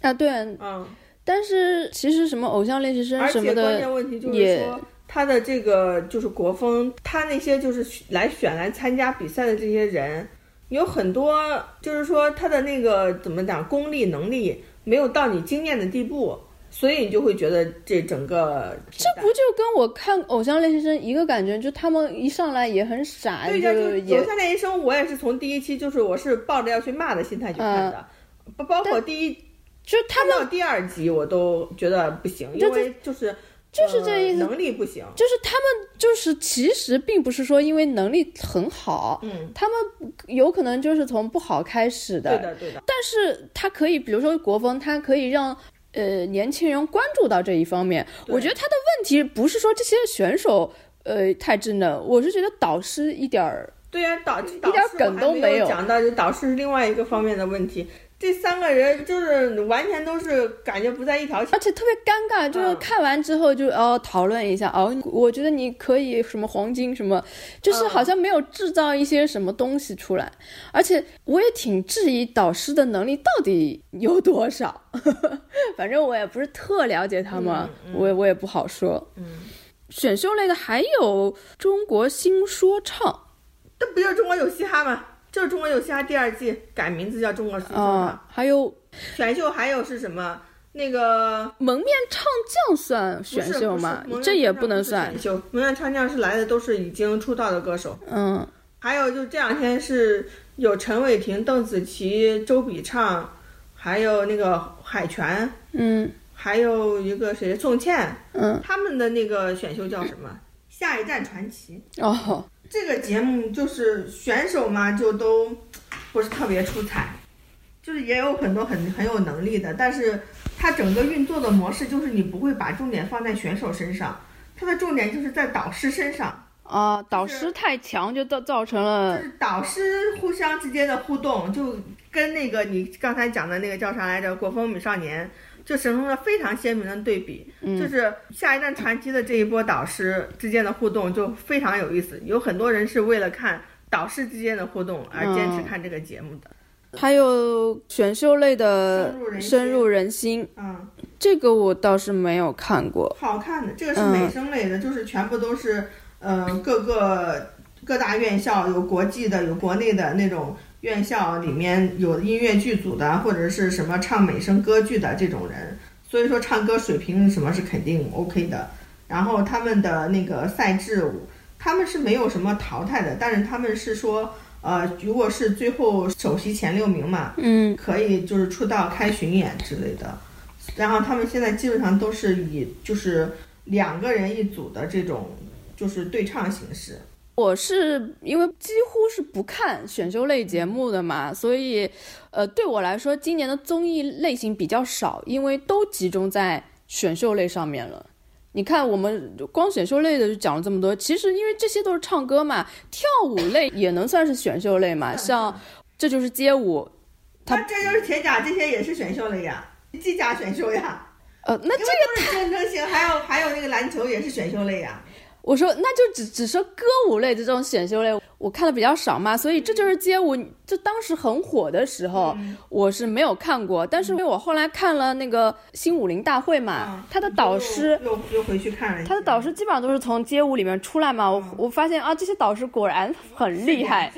啊，对，嗯，但是其实什么偶像练习生而且什么的关键问题就是说，他的这个就是国风，他那些就是来选来参加比赛的这些人，有很多就是说他的那个怎么讲功力能力没有到你惊艳的地步，所以你就会觉得这整个这不就跟我看偶像练习生一个感觉，就他们一上来也很傻，对呀，就就是偶像练习生，我也是从第一期就是我是抱着要去骂的心态去看的，包包括第一就他们看到第二集我都觉得不行，因就为就是就是这意思呃能力不行，就是他们就是其实并不是说因为能力很好，嗯，他们有可能就是从不好开始的，对的对的。但是他可以，比如说国风，他可以让呃年轻人关注到这一方面。我觉得他的问题不是说这些选手呃太稚嫩，我是觉得导师一点儿对呀、导导点师梗都没有讲到，就导师是另外一个方面的问题。这三个人就是完全都是感觉不在一条线而。且特别尴尬，就是嗯看完之后就哦讨论一下哦，我觉得你可以什么黄金什么，就是嗯好像没有制造一些什么东西出来。而且我也挺质疑导师的能力到底有多少，(laughs) 反正我也不是特了解他们，嗯我也我也不好说。嗯，选秀类的还有中国新说唱这不就是中国有嘻哈吗？就是中国有嘻哈第二季改名字叫中国新说唱。啊、还有选秀还有是什么？那个蒙面唱将算选秀吗？这也不能算选。秀。蒙面唱将是来的都是已经出道的歌手。嗯，还有就这两天是有陈伟霆、邓紫棋、周笔畅，还有那个海泉，嗯还有一个谁宋茜，嗯他们的那个选秀叫什么？下一站传奇。哦，这个节目就是选手嘛，就都不是特别出彩，就是也有很多很很有能力的，但是它整个运作的模式就是你不会把重点放在选手身上，它的重点就是在导师身上。啊，导师太强就造造成了就是导师互相之间的互动，就跟那个你刚才讲的那个叫啥来着《国风美少年》，就形成了非常鲜明的对比。就是下一站传奇的这一波导师之间的互动就非常有意思，有很多人是为了看导师之间的互动而坚持看这个节目的。还有选秀类的深入人心嗯，这个我倒是没有看过。好看的，这个是美声类的，就是全部都是呃各个各大院校有国际的，有国内的那种院校里面有音乐剧组的，或者是什么唱美声歌剧的这种人，所以说唱歌水平什么是肯定 OK 的。然后他们的那个赛制，他们是没有什么淘汰的，但是他们是说，呃，如果是最后首席前六名嘛，嗯，可以就是出道开巡演之类的。然后他们现在基本上都是以就是两个人一组的这种就是对唱形式。我是因为几乎是不看选秀类节目的嘛，所以呃，对我来说，今年的综艺类型比较少，因为都集中在选秀类上面了。你看，我们光选秀类的就讲了这么多，其实因为这些都是唱歌嘛，跳舞类也能算是选秀类嘛，像这就是街舞，(laughs) 他这就是铁甲，这些也是选秀类呀，机甲选秀呀。呃，那这个都是竞争性，还有还有那个篮球也是选秀类呀。我说那就只只说歌舞类的这种选秀类，我看的比较少嘛，所以这就是街舞，就当时很火的时候，我是没有看过。但是因为我后来看了那个新武林大会嘛，他的导师又又回去看了，他的导师基本上都是从街舞里面出来嘛，我我发现啊，这些导师果然很厉害，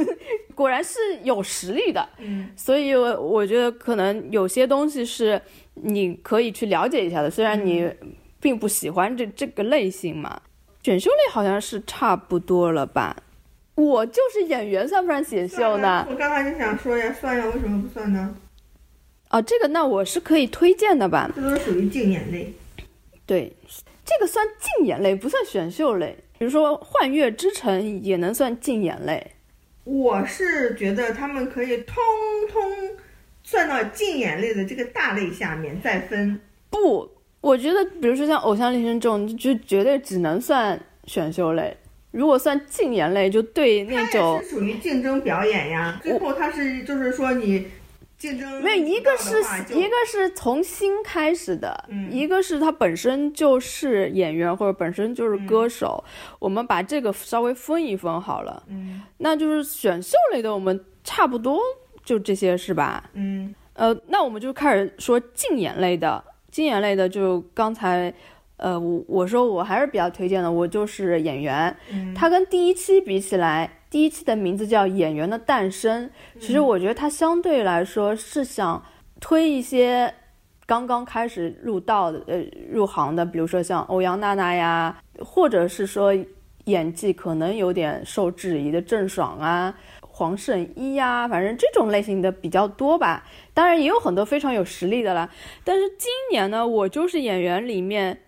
(laughs) 果然是有实力的。嗯，所以我我觉得可能有些东西是你可以去了解一下的，虽然你并不喜欢这这个类型嘛。选秀类好像是差不多了吧？我就是演员，算不算选秀呢？我刚才就想说呀，算呀，为什么不算呢？哦，这个那我是可以推荐的吧？这都是属于竞演类。对，这个算竞演类，不算选秀类。比如说《幻乐之城》也能算竞演类。我是觉得他们可以通通算到竞演类的这个大类下面再分。不。我觉得，比如说像《偶像练习生》这种，就绝对只能算选秀类。如果算竞演类，就对那种是属于竞争表演呀。最后他是就是说你竞争没有一个是一个是从新开始的，一个是他本身就是演员或者本身就是歌手。我们把这个稍微分一分好了。嗯，那就是选秀类的，我们差不多就这些是吧？嗯，呃，那我们就开始说竞演类的。竞演类的，就刚才，呃，我我说我还是比较推荐的，我就是演员。它跟第一期比起来，第一期的名字叫《演员的诞生》，其实我觉得它相对来说是想推一些刚刚开始入道的、呃入行的，比如说像欧阳娜娜呀，或者是说演技可能有点受质疑的郑爽啊。黄圣依呀，反正这种类型的比较多吧。当然也有很多非常有实力的啦。但是今年呢，我就是演员里面，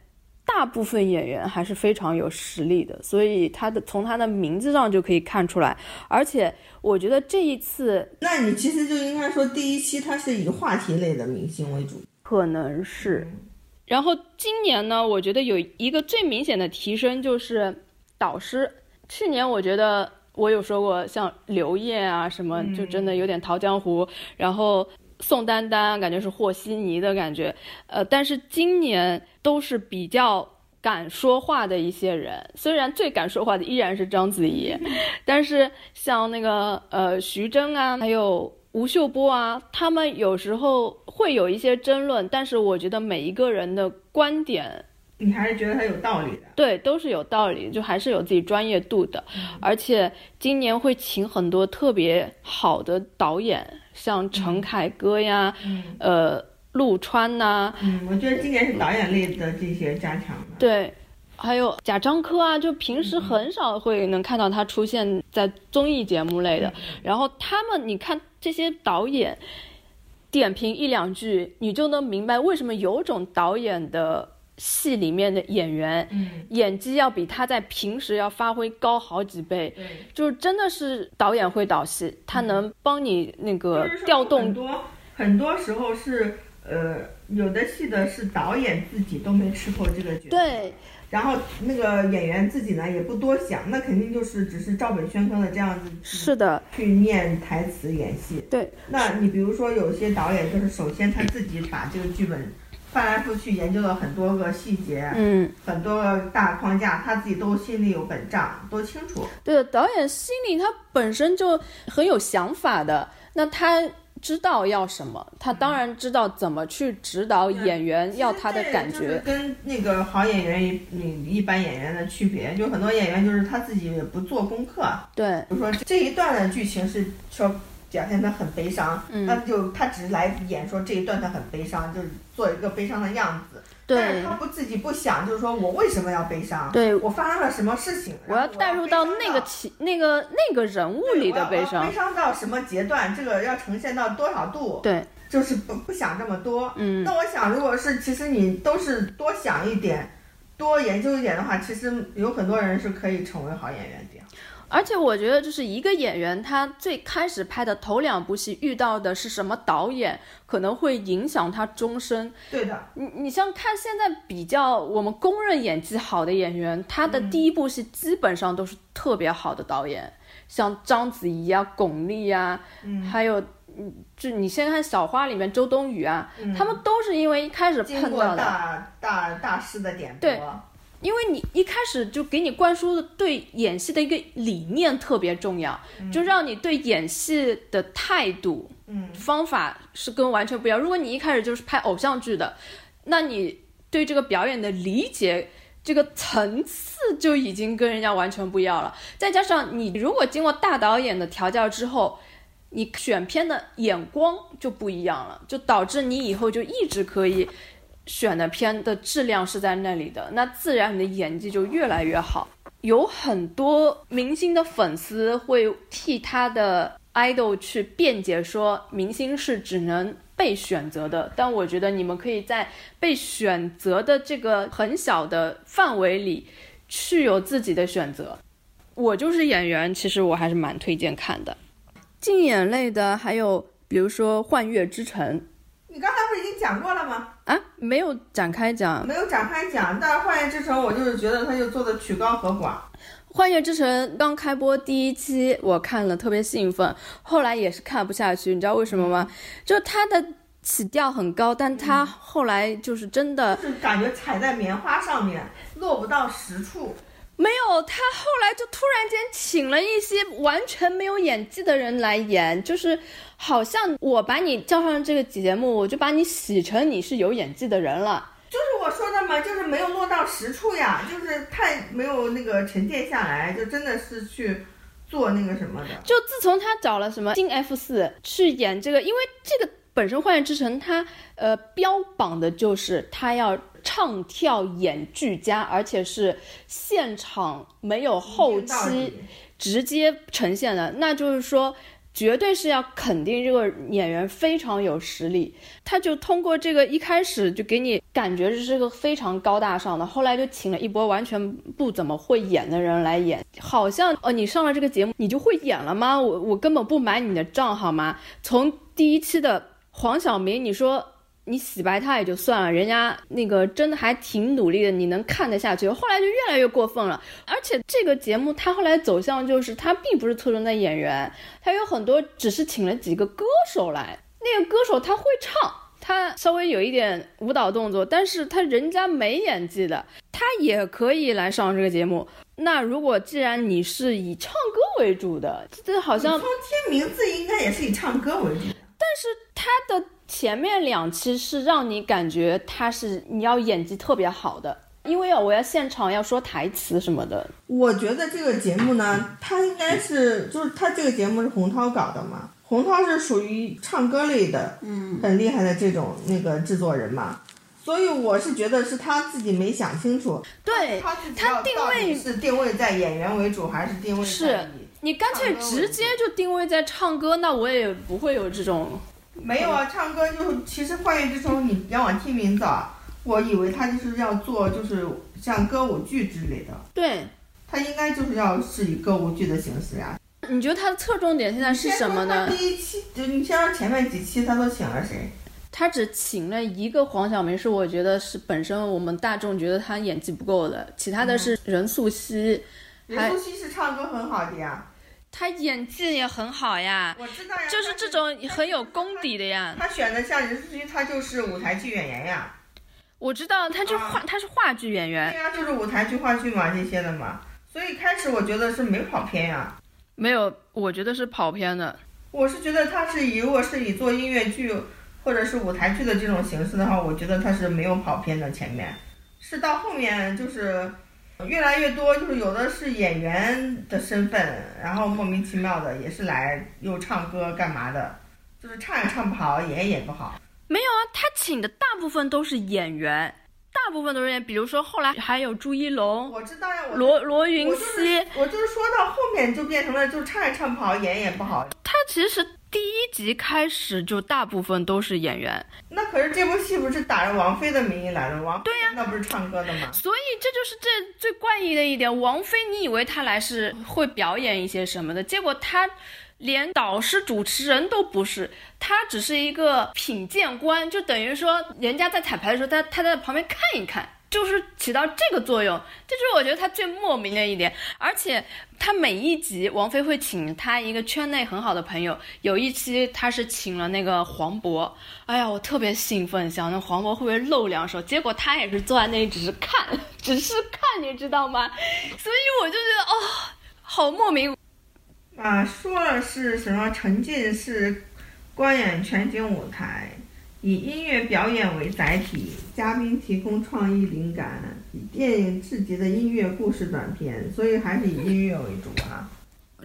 大部分演员还是非常有实力的，所以他的从他的名字上就可以看出来。而且我觉得这一次，那你其实就应该说第一期它是以话题类的明星为主，可能是。然后今年呢，我觉得有一个最明显的提升就是导师。去年我觉得。我有说过，像刘烨啊什么，就真的有点逃江湖。然后宋丹丹感觉是和稀泥的感觉，呃，但是今年都是比较敢说话的一些人。虽然最敢说话的依然是章子怡，(laughs) 但是像那个呃徐峥啊，还有吴秀波啊，他们有时候会有一些争论，但是我觉得每一个人的观点。你还是觉得他有道理的，对，都是有道理，就还是有自己专业度的，而且今年会请很多特别好的导演，像陈凯歌呀，呃，陆川呐，嗯，我觉得今年是导演类的这些加强的，对，还有贾樟柯啊，就平时很少会能看到他出现在综艺节目类的，然后他们，你看这些导演点评一两句，你就能明白为什么有种导演的。戏里面的演员，演技要比他在平时要发挥高好几倍，就是真的是导演会导戏，他能帮你那个调动。很多很多时候是，呃，有的戏的是导演自己都没吃透这个角色，对，然后那个演员自己呢也不多想，那肯定就是只是照本宣科的这样子，是的，去念台词演戏。对，那你比如说有些导演就是首先他自己把这个剧本。翻来覆去研究了很多个细节，嗯，很多个大框架，他自己都心里有本账，都清楚。对，导演心里他本身就很有想法的，那他知道要什么，他当然知道怎么去指导演员要他的感觉。跟那个好演员一一般演员的区别，就很多演员就是他自己不做功课。对，比如说这一段的剧情是说。表现他很悲伤，那就他只是来演说这一段他很悲伤，就是做一个悲伤的样子。但是他不自己不想，就是说我为什么要悲伤？对我发生了什么事情？我要带入到那个情、那个那个人物里的悲伤。悲伤到什么阶段？这个要呈现到多少度？对，就是不不想这么多。嗯。那我想，如果是其实你都是多想一点，多研究一点的话，其实有很多人是可以成为好演员的。而且我觉得，就是一个演员，他最开始拍的头两部戏遇到的是什么导演，可能会影响他终身。对的，你你像看现在比较我们公认演技好的演员，他的第一部戏基本上都是特别好的导演，像章子怡啊、巩俐啊，还有嗯，就你先看《小花》里面周冬雨啊，他们都是因为一开始碰到的大大大师的点拨。对。因为你一开始就给你灌输的对演戏的一个理念特别重要，就让你对演戏的态度、嗯方法是跟完全不一样。如果你一开始就是拍偶像剧的，那你对这个表演的理解。这个层次就已经跟人家完全不一样了，再加上你如果经过大导演的调教之后，你选片的眼光就不一样了，就导致你以后就一直可以选的片的质量是在那里的，那自然你的演技就越来越好。有很多明星的粉丝会替他的 idol 去辩解说，明星是只能被选择的，但我觉得你们可以在被选择的这个很小的范围里去有自己的选择。我就是演员，其实我还是蛮推荐看的。竞演类的还有比如说《幻乐之城你刚才不是已经讲过了吗？》啊，没有展开讲。没有展开讲，但是《幻乐之城》我就是觉得他就做的曲高和寡。《幻乐之城》刚开播第一期，我看了特别兴奋，后来也是看不下去，你知道为什么吗？就它的起调很高，但它后来就是真的就是感觉踩在棉花上面，落不到实处。没有，他后来就突然间请了一些完全没有演技的人来演，就是好像我把你叫上这个节目，我就把你洗成你是有演技的人了。就是我说的嘛，就是没有落到实处呀，就是太没有那个沉淀下来，就真的是去做那个什么的。就自从他找了什么金 F 四去演这个，因为这个本身《幻乐之城》它呃标榜的就是它要唱跳演俱佳，而且是现场没有后期直接呈现的，那就是说。绝对是要肯定这个演员非常有实力，他就通过这个一开始就给你感觉这是个非常高大上的，后来就请了一波完全不怎么会演的人来演，好像哦你上了这个节目你就会演了吗？我我根本不买你的账好吗？从第一期的黄晓明，你说你洗白他也就算了，人家那个真的还挺努力的，你能看得下去。后来就越来越过分了，而且这个节目他后来走向就是他并不是侧重在演员，他有很多只是请了几个歌手来，那个歌手他会唱。他稍微有一点舞蹈动作，但是他人家没演技的，他也可以来上这个节目。那如果既然你是以唱歌为主的，这好像从听名字应该也是以唱歌为主。他的前面两期是让你感觉他是你要演技特别好的，因为我要现场要说台词什么的。我觉得这个节目呢，它应该是就是它这个节目是洪涛搞的嘛，洪涛是属于唱歌类的，嗯，很厉害的这种那个制作人嘛，所以我是觉得是他自己没想清楚，对他他定位是定位在演员为主，还是定位在你干脆直接就定位在唱歌，那我也不会有这种。没有啊，唱歌就是其实《幻乐之城》，你要往听名字啊，我以为他就是要做就是像歌舞剧之类的，对，他应该就是要是以歌舞剧的形式呀、你觉得他的侧重点现在是什么呢他？第一期就你先说前面几期他都请了谁？他只请了一个黄晓明，是我觉得是本身我们大众觉得他演技不够的，其他的是任素汐，任素汐是唱歌很好的呀，她演技也很好呀，我知道呀，就是这种很有功底的呀。她选的像任素汐，她就是舞台剧演员呀，我知道她就话他是话剧演员对，呀，就是舞台剧、话剧嘛这些的嘛，所以开始我觉得是没跑偏呀。没有，我觉得是跑偏的。我是觉得他是以如果是以做音乐剧或者是舞台剧的这种形式的话，我觉得他是没有跑偏的。前面是到后面就是越来越多，就是有的是演员的身份，然后莫名其妙的也是来又唱歌干嘛的，就是唱也唱不好，演也演不好。没有啊，他请的大部分都是演员，大部分都是演，比如说后来还有朱一龙、我知道呀，我罗罗云我就熙是，我就是说到后面就变成了就是唱也唱不好，演也不好。他其实第一集开始就大部分都是演员，那可是这部戏不是打着王菲的名义来的？王对呀那不是唱歌的吗？所以这就是这最怪异的一点。王菲，你以为她来是会表演一些什么的，结果她连导师、主持人都不是，她只是一个品鉴官，就等于说人家在彩排的时候，她她在旁边看一看。就是起到这个作用，这就是我觉得他最莫名的一点。而且他每一集王菲会请他一个圈内很好的朋友，有一期他是请了那个黄渤，哎呀，我特别兴奋，想那黄渤会不会露两手，结果他也是坐在那里只是看，只是看，你知道吗？所以我就觉得哦，好莫名。啊，说了是什么沉浸式观演全景舞台。以音乐表演为载体，嘉宾提供创意灵感，以电影制级的音乐故事短片，所以还是以音乐为主啊。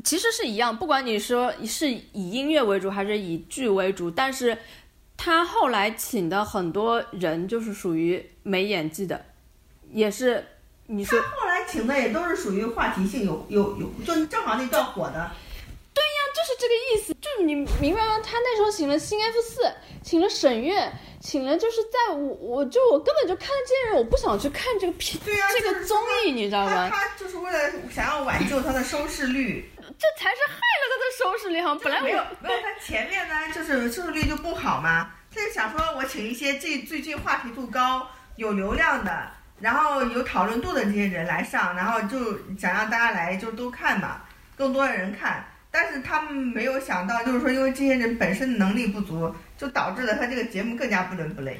其实是一样，不管你说是以音乐为主还是以剧为主，但是他后来请的很多人就是属于没演技的，也是你说。他后来请的也都是属于话题性有有有，就正好那段火的。就是这个意思，就是你明白吗？他那时候请了新 F 四，请了沈月，请了就是在我，我就我根本就看了这些人，我不想去看这个片，这个综艺，你知道吗？他就是为了想要挽救他的收视率，这才是害了他的收视率哈。本来没有没有，他前面呢就是收视率就不好嘛，他就想说我请一些这最近话题度高、有流量的，然后有讨论度的这些人来上，然后就想让大家来就都看嘛，更多的人看。但是他们没有想到，就是说，因为这些人本身能力不足，就导致了他这个节目更加不伦不类。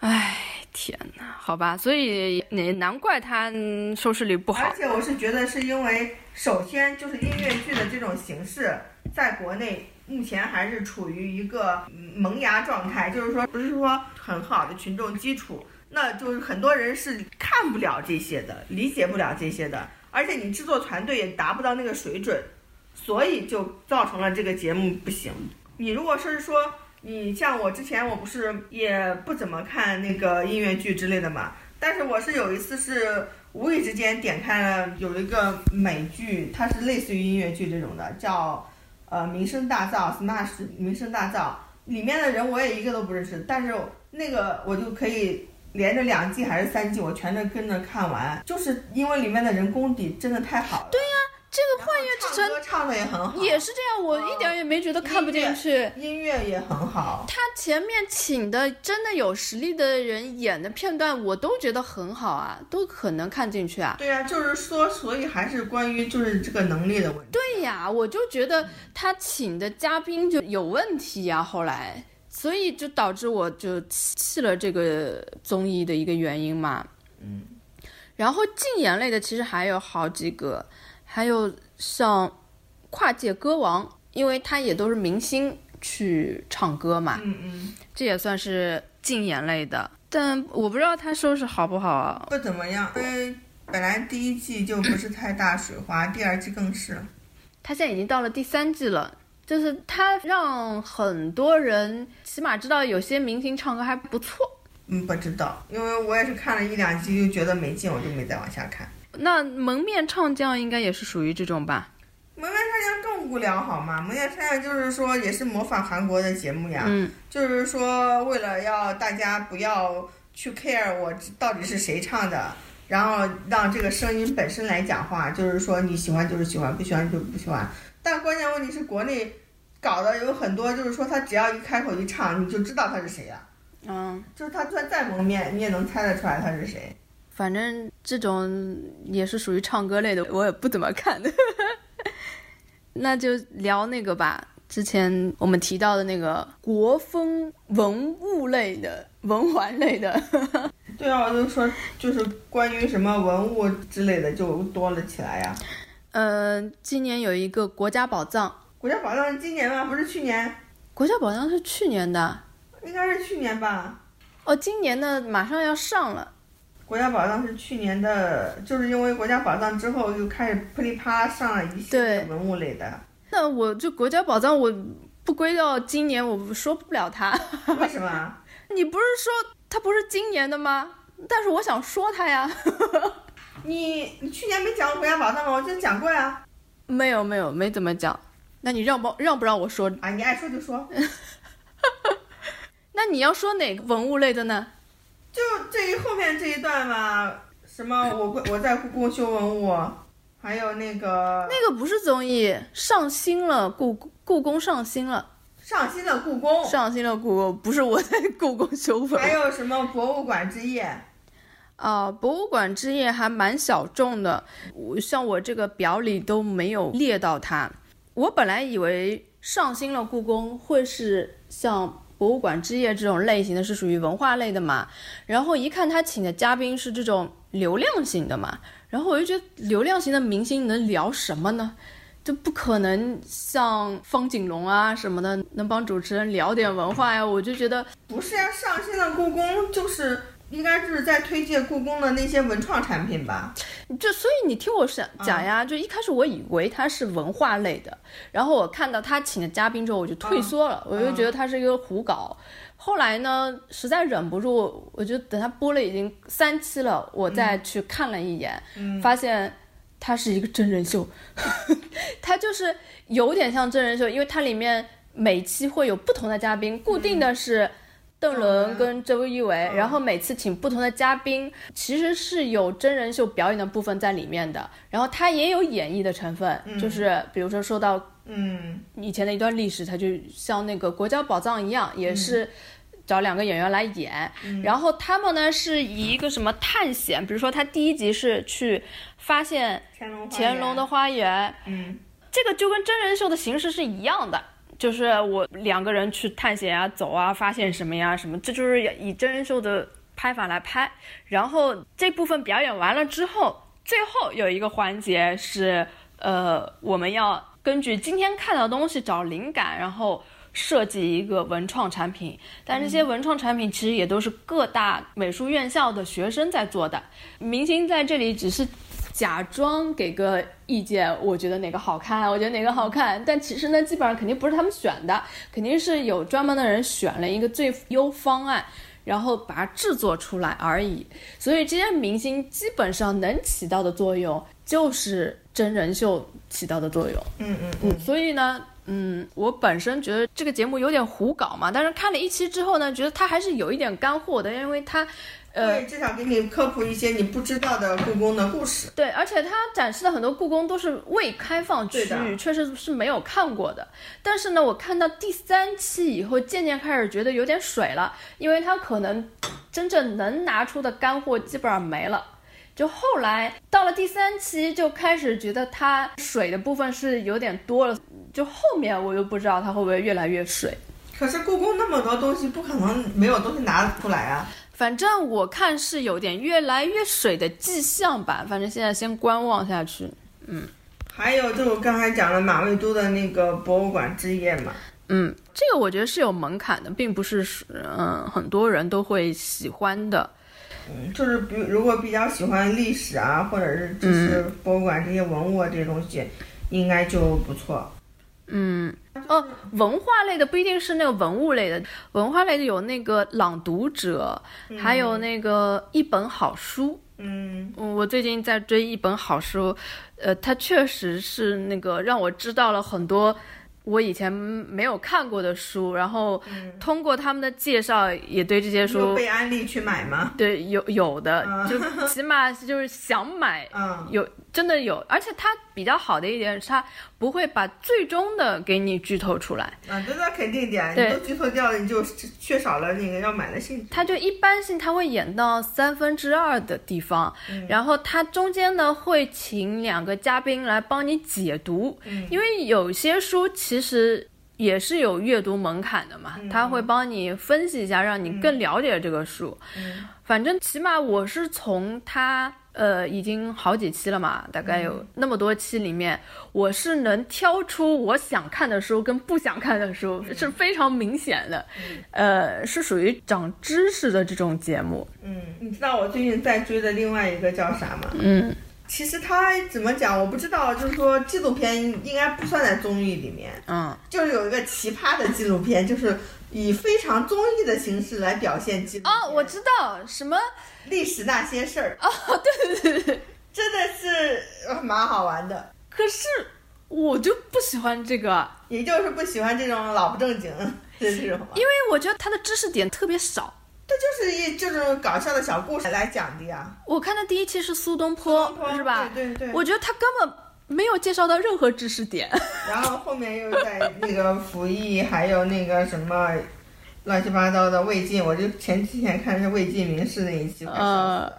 唉，天哪，好吧，所以也难怪他收视率不好。而且我是觉得是因为，首先就是音乐剧的这种形式，在国内目前还是处于一个萌芽状态，就是说不是说很好的群众基础，那就是很多人是看不了这些的，理解不了这些的，而且你制作团队也达不到那个水准。所以就造成了这个节目不行。你如果是说，你像我之前我不是也不怎么看那个音乐剧之类的嘛，但是我是有一次是无意之间点开了有一个美剧，它是类似于音乐剧这种的，叫呃名声大噪 Smash 名声大噪，里面的人我也一个都不认识，但是那个我就可以连着两季还是三季，我全都跟着看完，就是因为里面的人功底真的太好了。对呀。这个《幻乐之城》唱的也很好，也是这样，我一点也没觉得看不进去。音乐也很好，他前面请的真的有实力的人演的片段，我都觉得很好啊，都可能看进去啊。对呀，就是说，所以还是关于就是这个能力的问题。对呀，我就觉得他请的嘉宾就有问题呀，后来，所以就导致我就弃了这个综艺的一个原因嘛。嗯，然后禁言类的其实还有好几个。还有像跨界歌王，因为他也都是明星去唱歌嘛，嗯嗯，这也算是竞演类的，但我不知道他收视好不好啊？不怎么样，因为本来第一季就不是太大水花，第二季更是。他现在已经到了第三季了，就是他让很多人起码知道有些明星唱歌还不错。嗯，不知道，因为我也是看了一两集就觉得没劲，我就没再往下看。那蒙面唱将应该也是属于这种吧？蒙面唱将更无聊好吗？蒙面唱将就是说也是模仿韩国的节目呀，嗯，就是说为了要大家不要去 care 我到底是谁唱的，然后让这个声音本身来讲话，就是说你喜欢就是喜欢，不喜欢就不喜欢。但关键问题是国内搞的有很多，就是说他只要一开口一唱，你就知道他是谁呀，嗯，就是他就算再蒙面，你也能猜得出来他是谁。反正这种也是属于唱歌类的，我也不怎么看的。(laughs) 那就聊那个吧，之前我们提到的那个国风文物类的、文玩类的。(laughs) 对啊，我就说就是关于什么文物之类的就多了起来呀。嗯，今年有一个国家宝藏。国家宝藏是今年吗？不是去年。国家宝藏是去年的。应该是去年吧。哦，今年的马上要上了。国家宝藏是去年的，就是因为国家宝藏之后就开始噼里啪啦上了一系列文物类的。那我就国家宝藏我不归到今年，我说不了它。为什么？(laughs) 你不是说它不是今年的吗？但是我想说它呀。(laughs) 你你去年没讲过国家宝藏吗？我记得讲过呀。没有没有没怎么讲。那你让不让不让我说？啊，你爱说就说。(laughs) 那你要说哪个文物类的呢？就这一后面这一段嘛，什么我我在故宫修文物，还有那个那个不是综艺上新了故故宫上新了。上新了故宫。上新了故宫不是我在故宫修文，还有什么博物馆之夜？啊，博物馆之夜还蛮小众的，我像我这个表里都没有列到它。我本来以为上新了故宫会是像博物馆之夜这种类型的，是属于文化类的嘛。然后一看他请的嘉宾是这种流量型的嘛，然后我就觉得流量型的明星能聊什么呢？就不可能像方景龙啊什么的能帮主持人聊点文化呀。我就觉得不是呀，上新了故宫就是。应该是在推荐故宫的那些文创产品吧？就所以你听我讲讲呀，就一开始我以为它是文化类的，然后我看到他请的嘉宾之后，我就退缩了，我就觉得他是一个胡搞。后来呢，实在忍不住，我就等他播了已经三期了，我再去看了一眼，发现它是一个真人秀，(laughs) 它就是有点像真人秀，因为它里面每期会有不同的嘉宾，固定的是。邓伦跟周一围，然后每次请不同的嘉宾，其实是有真人秀表演的部分在里面的，然后它也有演绎的成分，就是比如说说到嗯。以前的一段历史，它就像那个国家宝藏一样，也是找两个演员来演，然后他们呢是以一个什么探险，比如说他第一集是去发现乾隆的花园，嗯，这个就跟真人秀的形式是一样的。就是我两个人去探险啊，走啊，发现什么呀，什么，这就是以真人秀的拍法来拍。然后这部分表演完了之后，最后有一个环节是，呃，我们要根据今天看到的东西找灵感，然后设计一个文创产品。但这些文创产品其实也都是各大美术院校的学生在做的，明星在这里只是。假装给个意见，我觉得哪个好看，我觉得哪个好看，但其实呢，基本上肯定不是他们选的，肯定是有专门的人选了一个最优方案，然后把它制作出来而已。所以这些明星基本上能起到的作用，就是真人秀起到的作用。嗯嗯嗯。所以呢，嗯，我本身觉得这个节目有点胡搞嘛，但是看了一期之后呢，觉得它还是有一点干货的，因为它。呃，至少给你科普一些你不知道的故宫的故事。对，而且它展示的很多故宫都是未开放区域，确实是没有看过的。但是呢，我看到第三期以后，渐渐开始觉得有点水了，因为它可能真正能拿出的干货基本上没了。就后来到了第三期，就开始觉得它水的部分是有点多了。就后面我又不知道它会不会越来越水。可是故宫那么多东西，不可能没有东西拿出来啊。反正我看是有点越来越水的迹象吧，反正现在先观望下去。嗯，还有就我刚才讲了马未都的那个博物馆之夜嘛。嗯，这个我觉得是有门槛的，并不是嗯很多人都会喜欢的。嗯，就是比如果比较喜欢历史啊，或者是就是博物馆这些文物啊这些东西，应该就不错。嗯。哦，文化类的不一定是那个文物类的，文化类的有那个朗读者，还有那个一本好书。嗯，我最近在追一本好书，呃，它确实是那个让我知道了很多我以前没有看过的书，然后通过他们的介绍，也对这些书被安利去买吗？对，有有的，就 (laughs) 起码就是想买，有。真的有，而且它比较好的一点是，它不会把最终的给你剧透出来。啊，这那肯定点，你都剧透掉了，你就缺少了那个要买的兴趣。它就一般性，它会演到三分之二的地方，然后它中间呢会请两个嘉宾来帮你解读，因为有些书其实也是有阅读门槛的嘛，他会帮你分析一下，让你更了解这个书。反正起码我是从他。呃，已经好几期了嘛，大概有那么多期里面，我是能挑出我想看的书跟不想看的书，是非常明显的。呃，是属于长知识的这种节目。嗯，你知道我最近在追的另外一个叫啥吗？嗯，其实他怎么讲我不知道，就是说纪录片应该不算在综艺里面。嗯，就是有一个奇葩的纪录片，就是以非常综艺的形式来表现纪录。哦，我知道什么。历史那些事儿哦，对对对对，真的是蛮好玩的。可是我就不喜欢这个，也就是不喜欢这种老不正经的这种。因为我觉得他的知识点特别少，这就是一这种搞笑的小故事来讲的呀。我看的第一期是苏东坡，是吧？对对对。我觉得他根本没有介绍到任何知识点。(laughs) 然后后面又在那个服役，还有那个什么。乱七八糟的魏晋，我就前几天看是魏晋名士那一期，呃，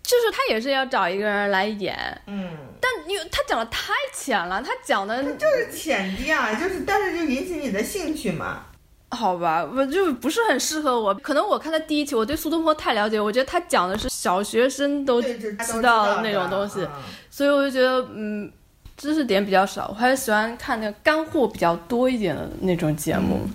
就是他也是要找一个人来演，嗯，但因为他讲的太浅了，他讲的就是浅的呀，就是但是就引起你的兴趣嘛。好吧，我就不是很适合我。可能我看他第一期，我对苏东坡太了解，我觉得他讲的是小学生都知道的的那种东西，嗯所以我就觉得嗯，知识点比较少。我还是喜欢看那个干货比较多一点的那种节目。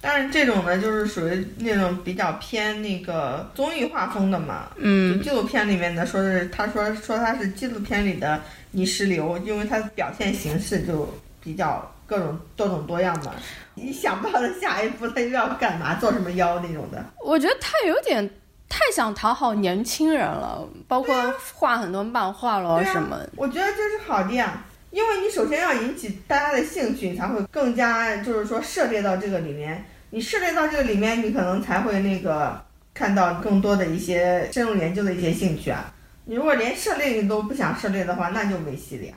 但是这种呢，就是属于那种比较偏那个综艺画风的嘛。嗯，纪录片里面的，说是他说说他是纪录片里的泥石流，因为他表现形式就比较各种多种多样嘛。你想不到他下一步他又要干嘛，做什么妖那种的。我觉得他有点太想讨好年轻人了，包括画很多漫画了什么。我觉得这是好的呀，因为你首先要引起大家的兴趣，你才会更加就是说涉猎到这个里面。你涉猎到这个里面，你可能才会那个看到更多的一些深入研究的一些兴趣啊。你如果连涉猎你都不想涉猎的话，那就没戏了呀。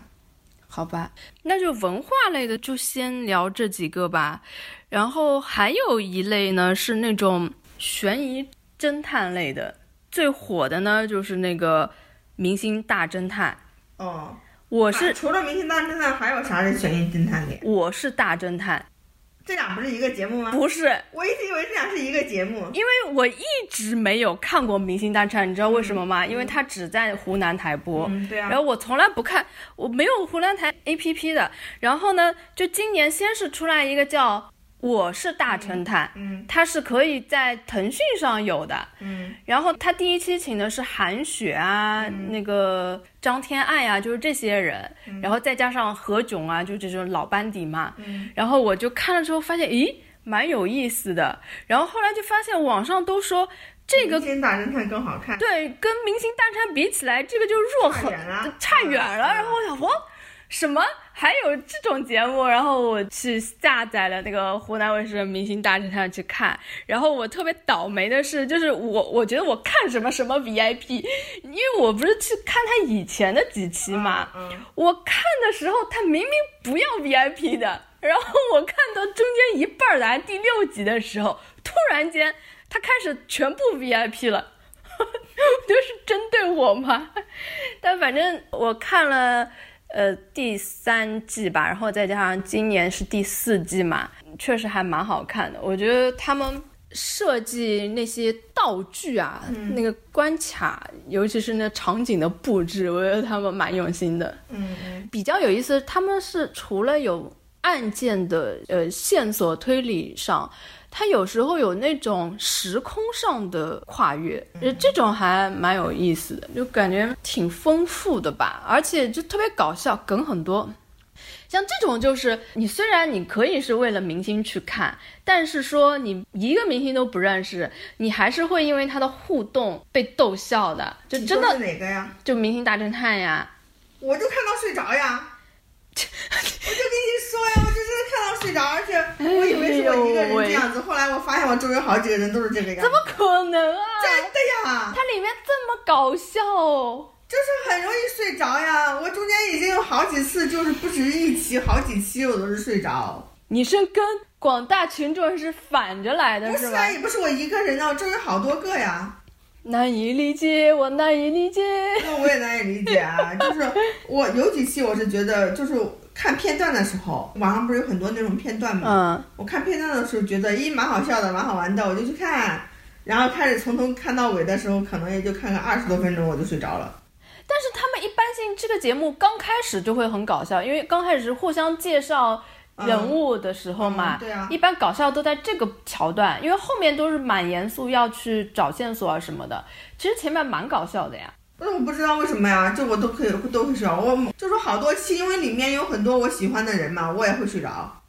好吧，那就文化类的就先聊这几个吧。然后还有一类呢是那种悬疑侦探类的，最火的呢就是那个《明星大侦探》。哦，我是、啊除了《明星大侦探》，还有啥是悬疑侦探的？我是大侦探，这俩不是一个节目吗？不是，我一直以为这俩是一个节目。因为我一直没有看过《明星大侦探》，你知道为什么吗？因为它只在湖南台播。嗯，对啊然。后我从来不看，我没有湖南台 A P P 的。然后呢，就今年先是出来一个叫《我是大侦探》，嗯它是可以在腾讯上有的。嗯然后他第一期请的是韩雪啊，那个张天爱啊，就是这些人，然后再加上何炅啊，就这种老班底嘛。嗯然后我就看了之后发现，咦，蛮有意思的。然后后来就发现网上都说这个明星大侦探更好看。对跟《明星大侦探》比起来，这个就弱很差远了差远了。嗯然后我想，哇，什么还有这种节目？然后我去下载了那个湖南卫视的《明星大侦探》去看。然后我特别倒霉的是，就是我我觉得我看什么什么 VIP，因为我不是去看他以前的几期嘛，嗯，我看的时候他明明不要 VIP 的，然后我看到中间一半儿来第六集的时候，突然间他开始全部 VIP 了。(laughs) 就是针对我嘛？但反正我看了呃第三季吧，然后再加上今年是第四季嘛，确实还蛮好看的。我觉得他们设计那些道具啊，那个关卡，尤其是那场景的布置，我觉得他们蛮用心的。嗯嗯比较有意思，他们是除了有案件的呃线索推理上，它有时候有那种时空上的跨越，呃这种还蛮有意思的，就感觉挺丰富的吧，而且就特别搞笑，梗很多。像这种就是你虽然你可以是为了明星去看，但是说你一个明星都不认识，你还是会因为他的互动被逗笑的，就真的哪个呀？就明星大侦探呀，我就看到睡着呀。(laughs) 我就跟你说呀，睡着，而且我以为是我一个人这样子，后来我发现我周围好几个人都是这个样子。怎么可能啊？真的呀？它里面这么搞笑，就是很容易睡着呀。我中间已经有好几次，就是不止一期，好几期我都是睡着。你是跟广大群众是反着来的吧不是啊，？也不是我一个人呢，我周围好多个呀。难以理解，我难以理解。那我也难以理解啊，就是我有几期我是觉得，就是看片段的时候，网上不是有很多那种片段嘛，嗯，我看片段的时候觉得，咦，蛮好笑的，蛮好玩的，我就去看。然后开始从头看到尾的时候，可能也就看个二十多分钟，我就睡着了。但是他们一般性这个节目刚开始就会很搞笑，因为刚开始是互相介绍人物的时候嘛，嗯对啊一般搞笑都在这个桥段，因为后面都是蛮严肃，要去找线索啊什么的。其实前面蛮搞笑的呀。但是我不知道为什么呀，这我都可以都会睡着。我就说好多期，因为里面有很多我喜欢的人嘛，我也会睡着。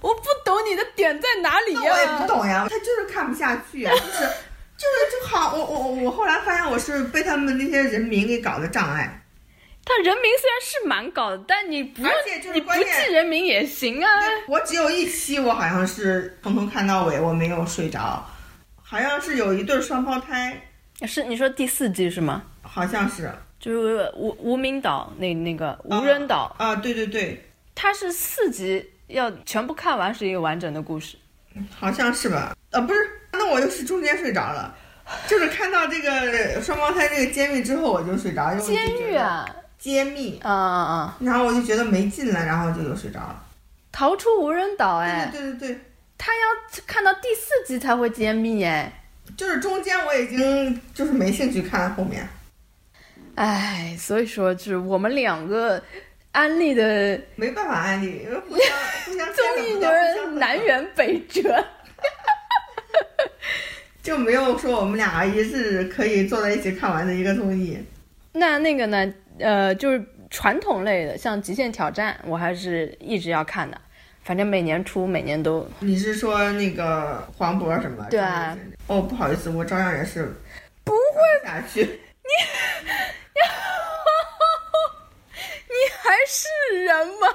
我不懂你的点在哪里呀、那我也不懂呀，他就是看不下去呀，就是就是就好。我我我我后来发现我是被他们那些人名给搞的障碍。他人名虽然是蛮搞的，但你不用而且就是你不记人名也行啊。我只有一期，我好像是从头看到尾，我没有睡着，好像是有一对双胞胎，是你说第四季是吗？好像是就是无无名岛那那个无人岛，啊，对对对，它是四集要全部看完是一个完整的故事。好像是吧？啊，不是，那我就是中间睡着了。就是看到这个双胞胎这个揭秘之后我就睡着，因为监狱啊，揭秘，啊啊啊！然后我就觉得没劲了，然后就又睡着了。逃出无人岛，哎，对对对对，他要看到第四集才会揭秘，哎，就是中间我已经就是没兴趣看后面。哎，所以说就是我们两个安利的没办法安利，因为互相互相综艺女人南辕北辙。就没有说我们俩一致可以坐在一起看完的一个综艺。那那个呢？呃，就是传统类的，像《极限挑战》，我还是一直要看的。反正每年出，每年都。你是说那个黄渤什么？对啊。哦，不好意思，我照样也是不会下去。你 (laughs) 你还是人吗？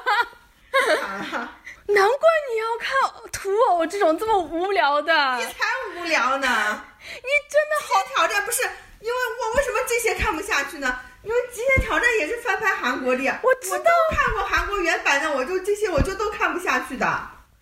难怪你要看土偶这种这么无聊的。你才无聊呢！你真的好挑战不是？因为我为什么这些看不下去呢？因为《极限挑战》也是翻拍韩国的呀。我知道。我都看过韩国原版的，我就这些我就都看不下去的。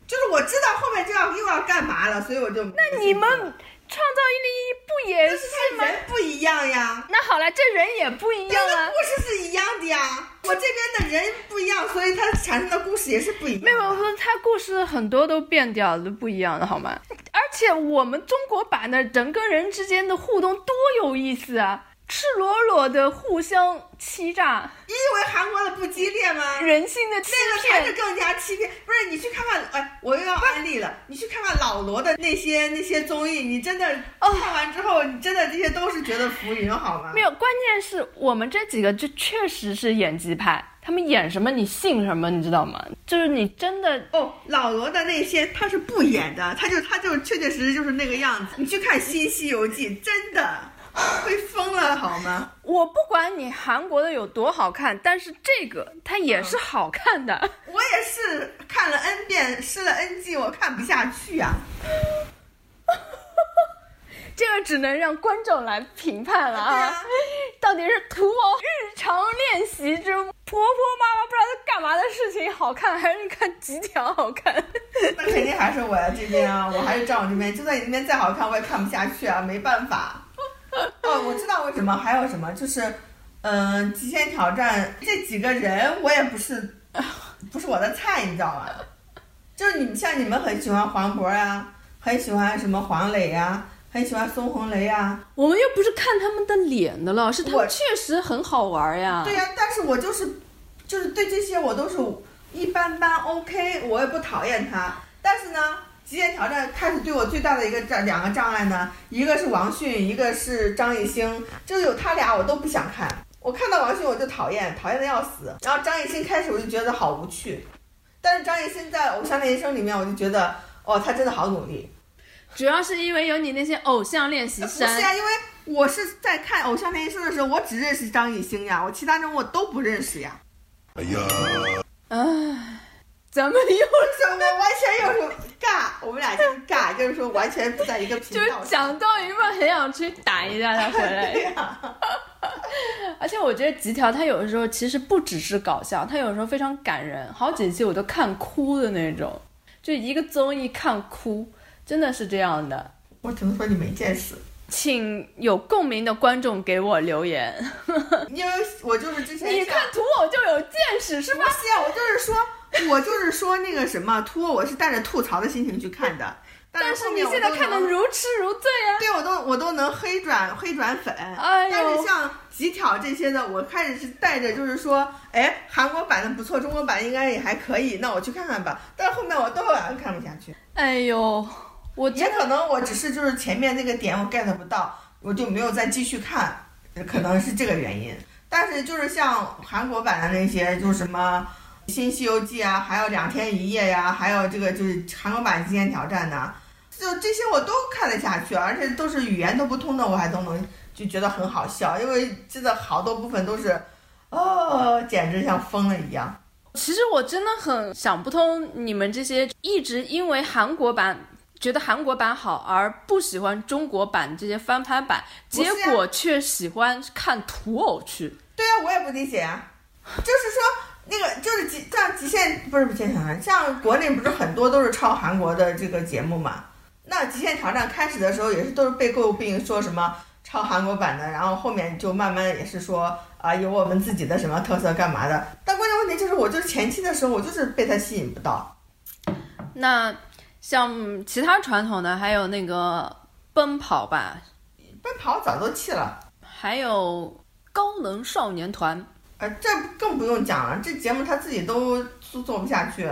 就是我知道后面就要又要干嘛了，所以我就。那你们创造一零一不也是吗？人不一样呀。那好了，这人也不一样啊。故事是一样的呀。我这边的人不一样，所以它产生的故事也是不一样。没有，我说它故事很多都变掉了，不一样的好吗？而且我们中国版的人跟人之间的互动多有意思啊！赤裸裸的互相欺诈，你以为韩国的不激烈吗？人性的欺骗，那个才是更加欺骗。不是你去看看，哎，我又要安利了。你去看看老罗的那些那些综艺，你真的看完之后，你真的这些都是觉得浮云，好吗？没有，关键是我们这几个就确实是演技派，他们演什么你信什么，你知道吗？就是你真的哦，老罗的那些他是不演的，他就他就确确实实就是那个样子。你去看《新西游记》，真的。(laughs) 会疯了好吗？我不管你韩国的有多好看，但是这个它也是好看的。(laughs) 我也是看了 N 遍，试了 N 季，我看不下去啊。(laughs) 这个只能让观众来评判了啊！到底是图谋日常练习之婆婆妈妈不知道在干嘛的事情好看，还是看极条好看？那肯定还是我这边啊！我还是站我这边，就算你那边再好看，我也看不下去啊！没办法。(laughs) 哦，我知道为什么，还有什么就是，嗯，极限挑战这几个人我也不是，不是我的菜，你知道吧？就是你像你们很喜欢黄渤呀，很喜欢什么黄磊呀，很喜欢孙红雷呀。我们又不是看他们的脸的了，是他们确实很好玩呀。对呀，但是我就是，就是对这些我都是一般般，OK，我也不讨厌他，但是呢。极限挑战开始对我最大的一个障两个障碍呢，一个是王迅，一个是张艺兴，就有他俩我都不想看。我看到王迅我就讨厌，讨厌的要死。然后张艺兴开始我就觉得好无趣，但是张艺兴在《偶像练习生》里面我就觉得，哦，他真的好努力。主要是因为有你那些偶像练习生。不是呀，因为我是在看《偶像练习生》的时候，我只认识张艺兴呀，我其他人我都不认识呀。哎呀，唉。咱们又什么完全又是尬，我们俩就是尬，就是说完全不在一个频道。就是讲到一半很想去打一架他回来。(laughs) 而且我觉得吉条他有的时候其实不只是搞笑，他有时候非常感人，好几期我都看哭的那种，就一个综艺看哭，真的是这样的。我只能说你没见识，请有共鸣的观众给我留言。因为我就是之前 (laughs) 你看图我就有见识是吗？是啊，我就是说。(laughs) 我就是说那个什么托，我是带着吐槽的心情去看的，(laughs) 但是你现在看的如痴如醉啊！对，我都我都能黑转黑转粉。哎但是像极挑这些的，我开始是带着就是说，哎，韩国版的不错，中国版应该也还可以，那我去看看吧。但是后面我都看不下去。哎呦，我也可能我只是就是前面那个点我 get 不到，我就没有再继续看，可能是这个原因。但是就是像韩国版的那些，就是什么。新西游记啊，还有两天一夜呀，还有这个就是韩国版极限挑战呐，就这些我都看得下去，而且都是语言都不通的，我还都能就觉得很好笑，因为真的好多部分都是，哦，简直像疯了一样。其实我真的很想不通，你们这些一直因为韩国版觉得韩国版好而不喜欢中国版这些翻拍版，结果却喜欢看土偶剧。对啊，我也不理解啊，就是说。那个就是极像极限不是极限挑战，像国内不是很多都是抄韩国的这个节目嘛？那《极限挑战》开始的时候也是都是被诟病说什么抄韩国版的，然后后面就慢慢也是说啊有我们自己的什么特色干嘛的。但关键问题就是，我就是前期的时候我就是被它吸引不到。那像其他传统的，还有那个奔跑吧，奔跑早都弃了，还有高能少年团。呃，这更不用讲了，这节目他自己都做做不下去，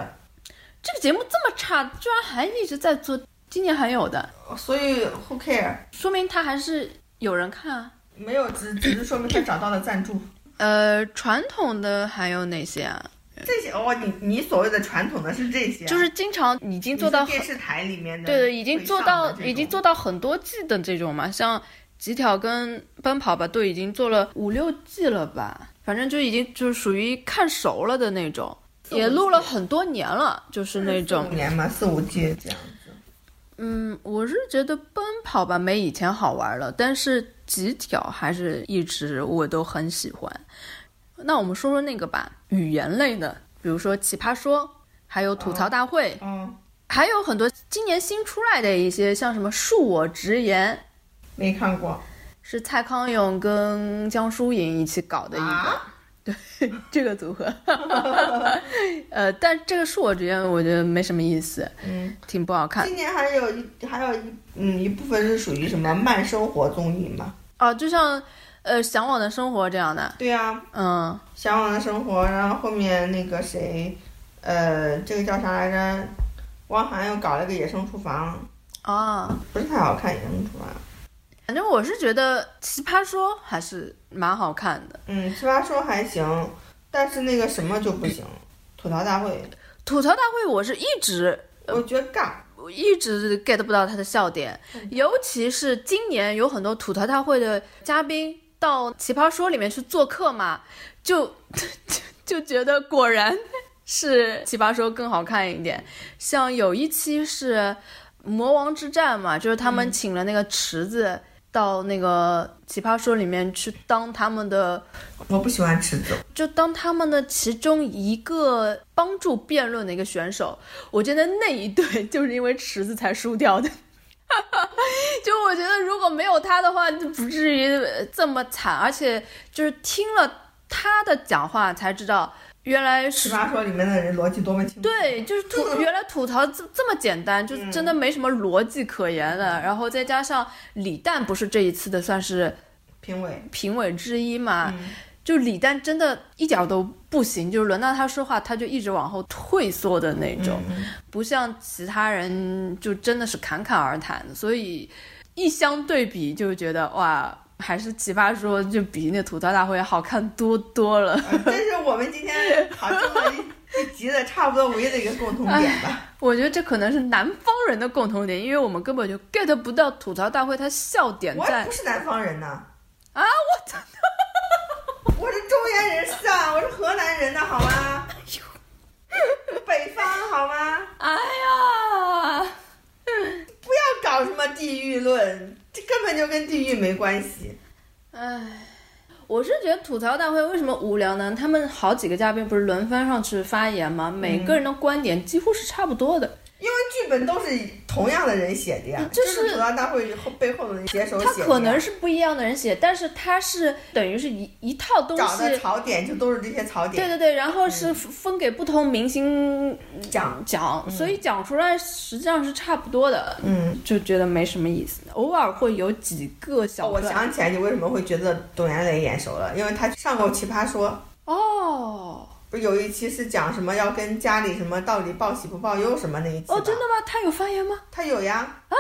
这个节目这么差，居然还一直在做，今年还有的，所以 who care？说明他还是有人看啊。没有，只只是说明他找到了赞助。呃，传统的还有哪些啊？这些哦，你你所谓的传统的是这些啊，就是经常已经做到电视台里面的，对对，已经做到已经做到很多季的这种嘛，像极挑跟奔跑吧都已经做了五六季了吧，反正就已经就是属于看熟了的那种，也录了很多年了，就是那种五。年嘛，四五季这样子。嗯，我是觉得奔跑吧没以前好玩了，但是极挑还是一直我都很喜欢。那我们说说那个吧，语言类的，比如说奇葩说，还有吐槽大会，嗯，还有很多今年新出来的一些，像什么恕我直言，没看过是蔡康永跟江疏影一起搞的一个，啊。(laughs) 这个组合。(laughs) 呃，但这个恕我直言，我觉得没什么意思，嗯，挺不好看。今年还有一还有一嗯一部分是属于什么慢生活综艺嘛？哦，就像呃《向往的生活》这样的，对呀、嗯，向往的生活，然后后面那个谁，呃，这个叫啥来着？汪涵又搞了个野生厨房，啊，不是太好看，野生厨房。反正我是觉得《奇葩说》还是蛮好看的，嗯，奇葩说还行，但是那个什么就不行，吐槽大会，吐槽大会我是一直我觉得尬。我一直 get 不到他的笑点，尤其是今年有很多吐槽大会的嘉宾到奇葩说里面去做客嘛，就 (laughs) 就觉得果然是奇葩说更好看一点。像有一期是魔王之战嘛，就是他们请了那个池子。到那个奇葩说里面去当他们的，我不喜欢池子，就当他们的其中一个帮助辩论的一个选手。我觉得那一对就是因为池子才输掉的。(laughs) 就我觉得如果没有他的话，就不至于这么惨。而且就是听了他的讲话才知道，原来是奇葩说里面的人逻辑多么清楚。对，就是吐 (laughs) 原来吐槽这这么简单，就真的没什么逻辑可言的。然后再加上李诞不是这一次的算是评委，评委之一嘛，嗯就李诞真的一点都不行，就是轮到他说话，他就一直往后退缩的那种，嗯不像其他人就真的是侃侃而谈。所以一相对比，就觉得哇，还是奇葩说就比那吐槽大会好看多多了。呃这是我们今天讨论了一一集的差不多唯一的一个共同点吧。我觉得这可能是南方人的共同点，因为我们根本就 get 不到吐槽大会它笑点我不是南方人呐，啊，我真 (laughs) 我是中原人士啊，我是河南人的好吗？北方好吗？哎呀。不要搞什么地域论，这根本就跟地域没关系。唉，我是觉得吐槽大会为什么无聊呢？他们好几个嘉宾不是轮番上去发言吗？每个人的观点几乎是差不多的。因为剧本都是同样的人写的呀，这就是吐槽大会后背后的人写手写他的他。可能是不一样的人写，但是他是等于是一一套东找的。槽点就都是这些槽点。对对对，然后是分给不同明星讲讲，所以讲出来实际上是差不多的，嗯，就觉得没什么意思。偶尔会有几个小哦，我想起来你为什么会觉得董岩磊眼熟了，因为他上过《奇葩说》，哦不是有一期是讲什么要跟家里什么到底报喜不报忧什么那一期哦，真的吗？他有发言吗？他有呀啊，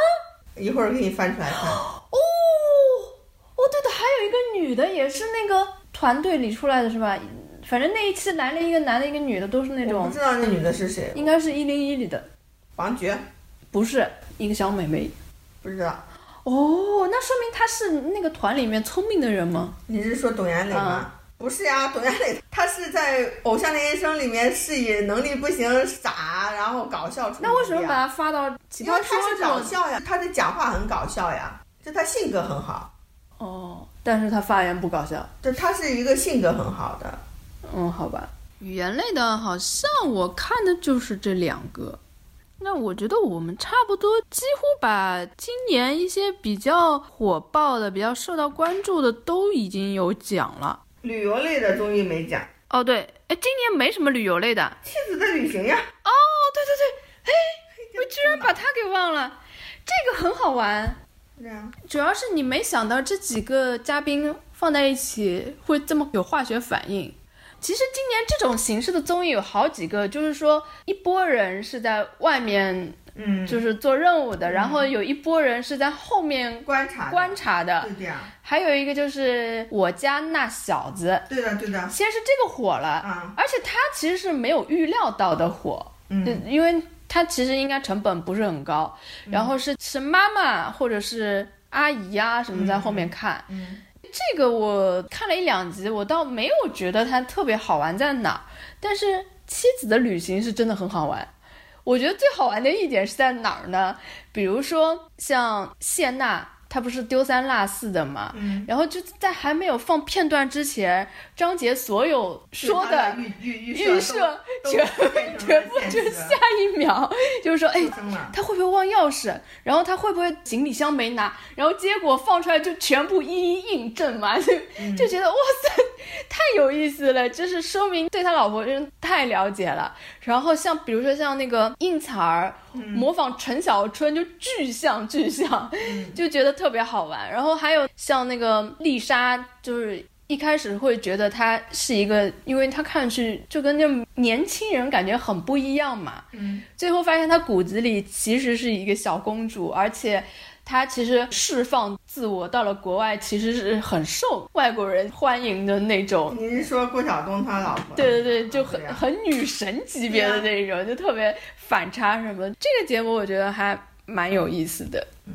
一会儿给你翻出来看。哦，哦，对的，还有一个女的，也是那个团队里出来的是吧？反正那一期来了一个男的，一个女的，都是那我种不知道那女的是谁，应该是一零一里的，王珏不是一个小美眉。不知道。哦，那说明她是那个团里面聪明的人吗？你是说董岩磊吗？啊不是呀，董佳磊他是在《偶像练习生》里面是以能力不行、傻，然后搞笑出名。那为什么把他发到奇因为他是？搞笑呀，他的讲话很搞笑呀，就他性格很好，哦，但是他发言不搞笑。就他是一个性格很好的。嗯，好吧。语言类的，好像我看的就是这两个。那我觉得我们差不多几乎把今年一些比较火爆的、比较受到关注的都已经有讲了。旅游类的综艺没讲，哦，对，哎，今年没什么旅游类的。妻子的旅行呀，哦，对对对，哎，我居然把它给忘了，这个很好玩。对啊，主要是你没想到这几个嘉宾放在一起会这么有化学反应。其实今年这种形式的综艺有好几个，就是说一拨人是在外面，嗯，就是做任务的，然后有一波人是在后面观察观察的，对这样，还有一个就是我家那小子，对的对的，先是这个火了，啊，而且他其实是没有预料到的火，嗯，因为他其实应该成本不是很高，然后是是妈妈或者是阿姨啊什么在后面看，嗯，这个我看了一两集，我倒没有觉得它特别好玩在哪儿，但是妻子的旅行是真的很好玩。我觉得最好玩的一点是在哪儿呢？比如说像谢娜，她不是丢三落四的嘛，嗯，然后就在还没有放片段之前，张杰所有说的预预预预设全全部就下一秒就是说，哎他会不会忘钥匙？然后他会不会行李箱没拿？然后结果放出来就全部一一印证嘛，就就觉得哇塞，太有意思了，就是说明对他老婆真的太了解了。然后像比如说像那个应采儿模仿陈小春，就巨像巨像，(laughs) 就觉得特别好玩。然后还有像那个丽莎，就是。一开始会觉得她是一个，因为她看上去就跟那年轻人感觉很不一样嘛，嗯，最后发现她骨子里其实是一个小公主，而且她其实释放自我到了国外，其实是很受外国人欢迎的那种。你是说郭晓东他老婆？对对对，就很很女神级别的那种，就特别反差什么。这个节目我觉得还蛮有意思的嗯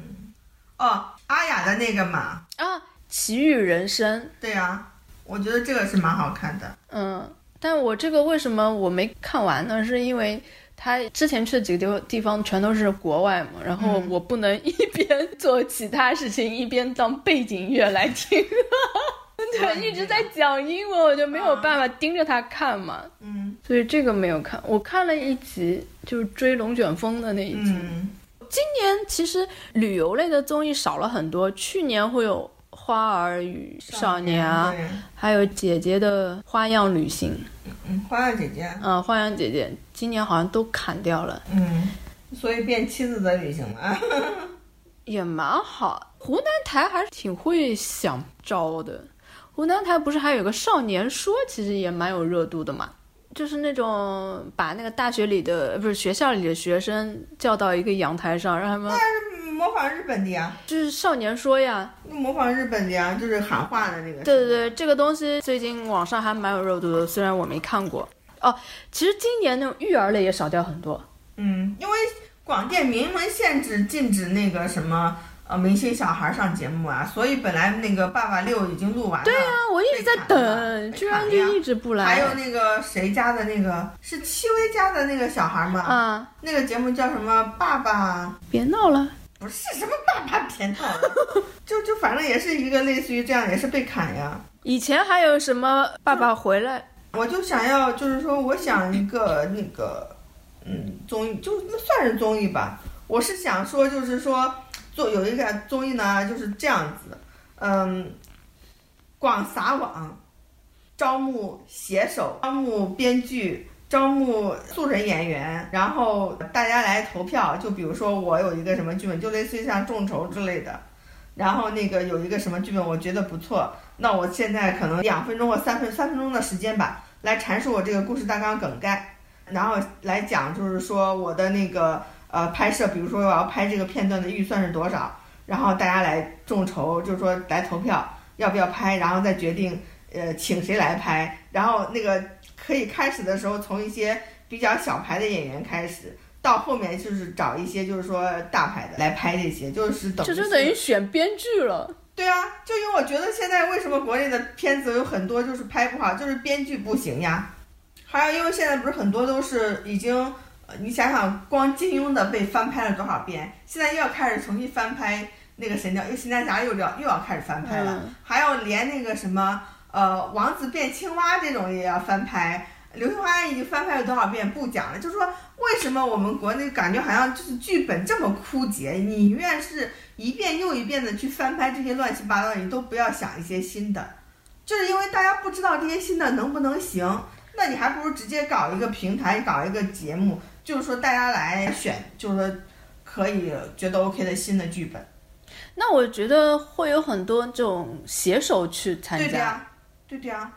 哦，阿雅的那个嘛，啊，奇遇人生，对呀、我觉得这个是蛮好看的。嗯，但我这个为什么我没看完呢？是因为他之前去的几个地方地方全都是国外嘛，然后嗯我不能 (laughs) 一边做其他事情一边当背景音乐来听，(laughs) 对，一直在讲英文，我就没有办法盯着他看嘛，嗯所以这个没有看。我看了一集，就是追龙卷风的那一集。嗯，今年其实旅游类的综艺少了很多，去年会有。花儿与少年啊，还有姐姐的花样旅行，嗯，花样姐姐，嗯，花样姐姐今年好像都砍掉了，嗯，所以变妻子的旅行了。(laughs) 也蛮好。湖南台还是挺会想招的。湖南台不是还有个少年说，其实也蛮有热度的嘛，就是那种把那个大学里的不是学校里的学生叫到一个阳台上，让他们嗯模仿日本的呀，就是少年说呀。模仿日本的呀，就是喊话的那个。对对对，这个东西最近网上还蛮有热度的，虽然我没看过。哦，其实今年那种育儿类也少掉很多。嗯，因为广电明文限制禁止那个什么呃明星小孩上节目啊，所以本来那个《爸爸六》已经录完了。对啊，我一直在等，居然就一直不来。还有那个谁家的那个是戚薇家的那个小孩吗？啊，那个节目叫什么？爸爸别闹了。不是什么爸爸别闹了，就就反正也是一个类似于这样，也是被砍呀。以前还有什么爸爸回来？我就想要，就是说，我想一个那个，嗯，综艺，就那算是综艺吧。我是想说，就是说，做有一个综艺呢，就是这样子，嗯，广撒网，招募写手，招募编剧，招募素人演员，然后大家来投票。就比如说，我有一个什么剧本，就类似于像众筹之类的。然后那个有一个什么剧本，我觉得不错，那我现在可能两分钟或三分三分钟的时间吧，来阐述我这个故事大纲梗概，然后来讲就是说我的那个呃拍摄，比如说我要拍这个片段的预算是多少，然后大家来众筹，就是说来投票要不要拍，然后再决定呃请谁来拍，然后那个可以开始的时候从一些比较小牌的演员开始。到后面就是找一些就是说大牌的来拍这些，就是等于这就等于选编剧了。对啊，就因为我觉得现在为什么国内的片子有很多就是拍不好，就是编剧不行呀。还有因为现在不是很多都是已经，你想想光金庸的被翻拍了多少遍，现在又要开始重新翻拍那个神雕，因为神雕侠又要又要开始翻拍了，嗯还有连那个什么呃王子变青蛙这种也要翻拍。《流星花园》已经翻拍了多少遍不讲了，就是说为什么我们国内感觉好像就是剧本这么枯竭，你宁愿是一遍又一遍的去翻拍这些乱七八糟，你都不要想一些新的，就是因为大家不知道这些新的能不能行，那你还不如直接搞一个平台，搞一个节目，就是说大家来选，就是说可以觉得 OK 的新的剧本。那我觉得会有很多这种写手去参加，对的呀，对的呀。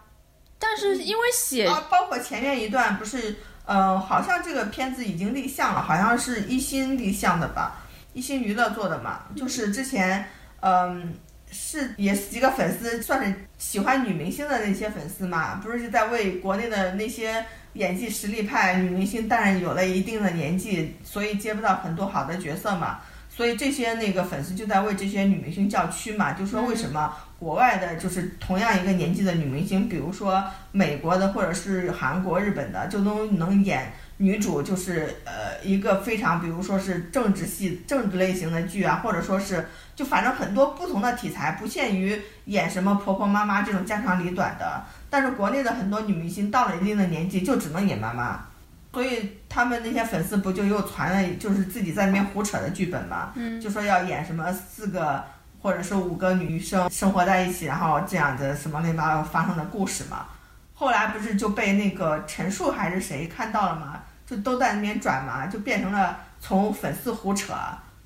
但是因为写啊，包括前面一段不是，呃，好像这个片子已经立项了，好像是一心立项的吧，一心娱乐做的嘛，就是之前，嗯、是也是几个粉丝算是喜欢女明星的那些粉丝嘛，不是在为国内的那些演技实力派女明星，但是有了一定的年纪，所以接不到很多好的角色嘛，所以这些那个粉丝就在为这些女明星叫屈嘛，就说为什么国外的，就是同样一个年纪的女明星，比如说美国的或者是韩国、日本的，就都能演女主，就是呃一个非常，比如说是政治系、政治类型的剧啊，或者说是就反正很多不同的题材，不限于演什么婆婆妈妈这种家长里短的。但是国内的很多女明星到了一定的年纪，就只能演妈妈。所以他们那些粉丝不就又传了，就是自己在那边胡扯的剧本嘛，嗯就说要演什么四个或者是五个女生生活在一起，然后这样的什么乱七八糟发生的故事嘛。后来不是就被那个陈数还是谁看到了嘛，就都在那边转嘛，就变成了从粉丝胡扯，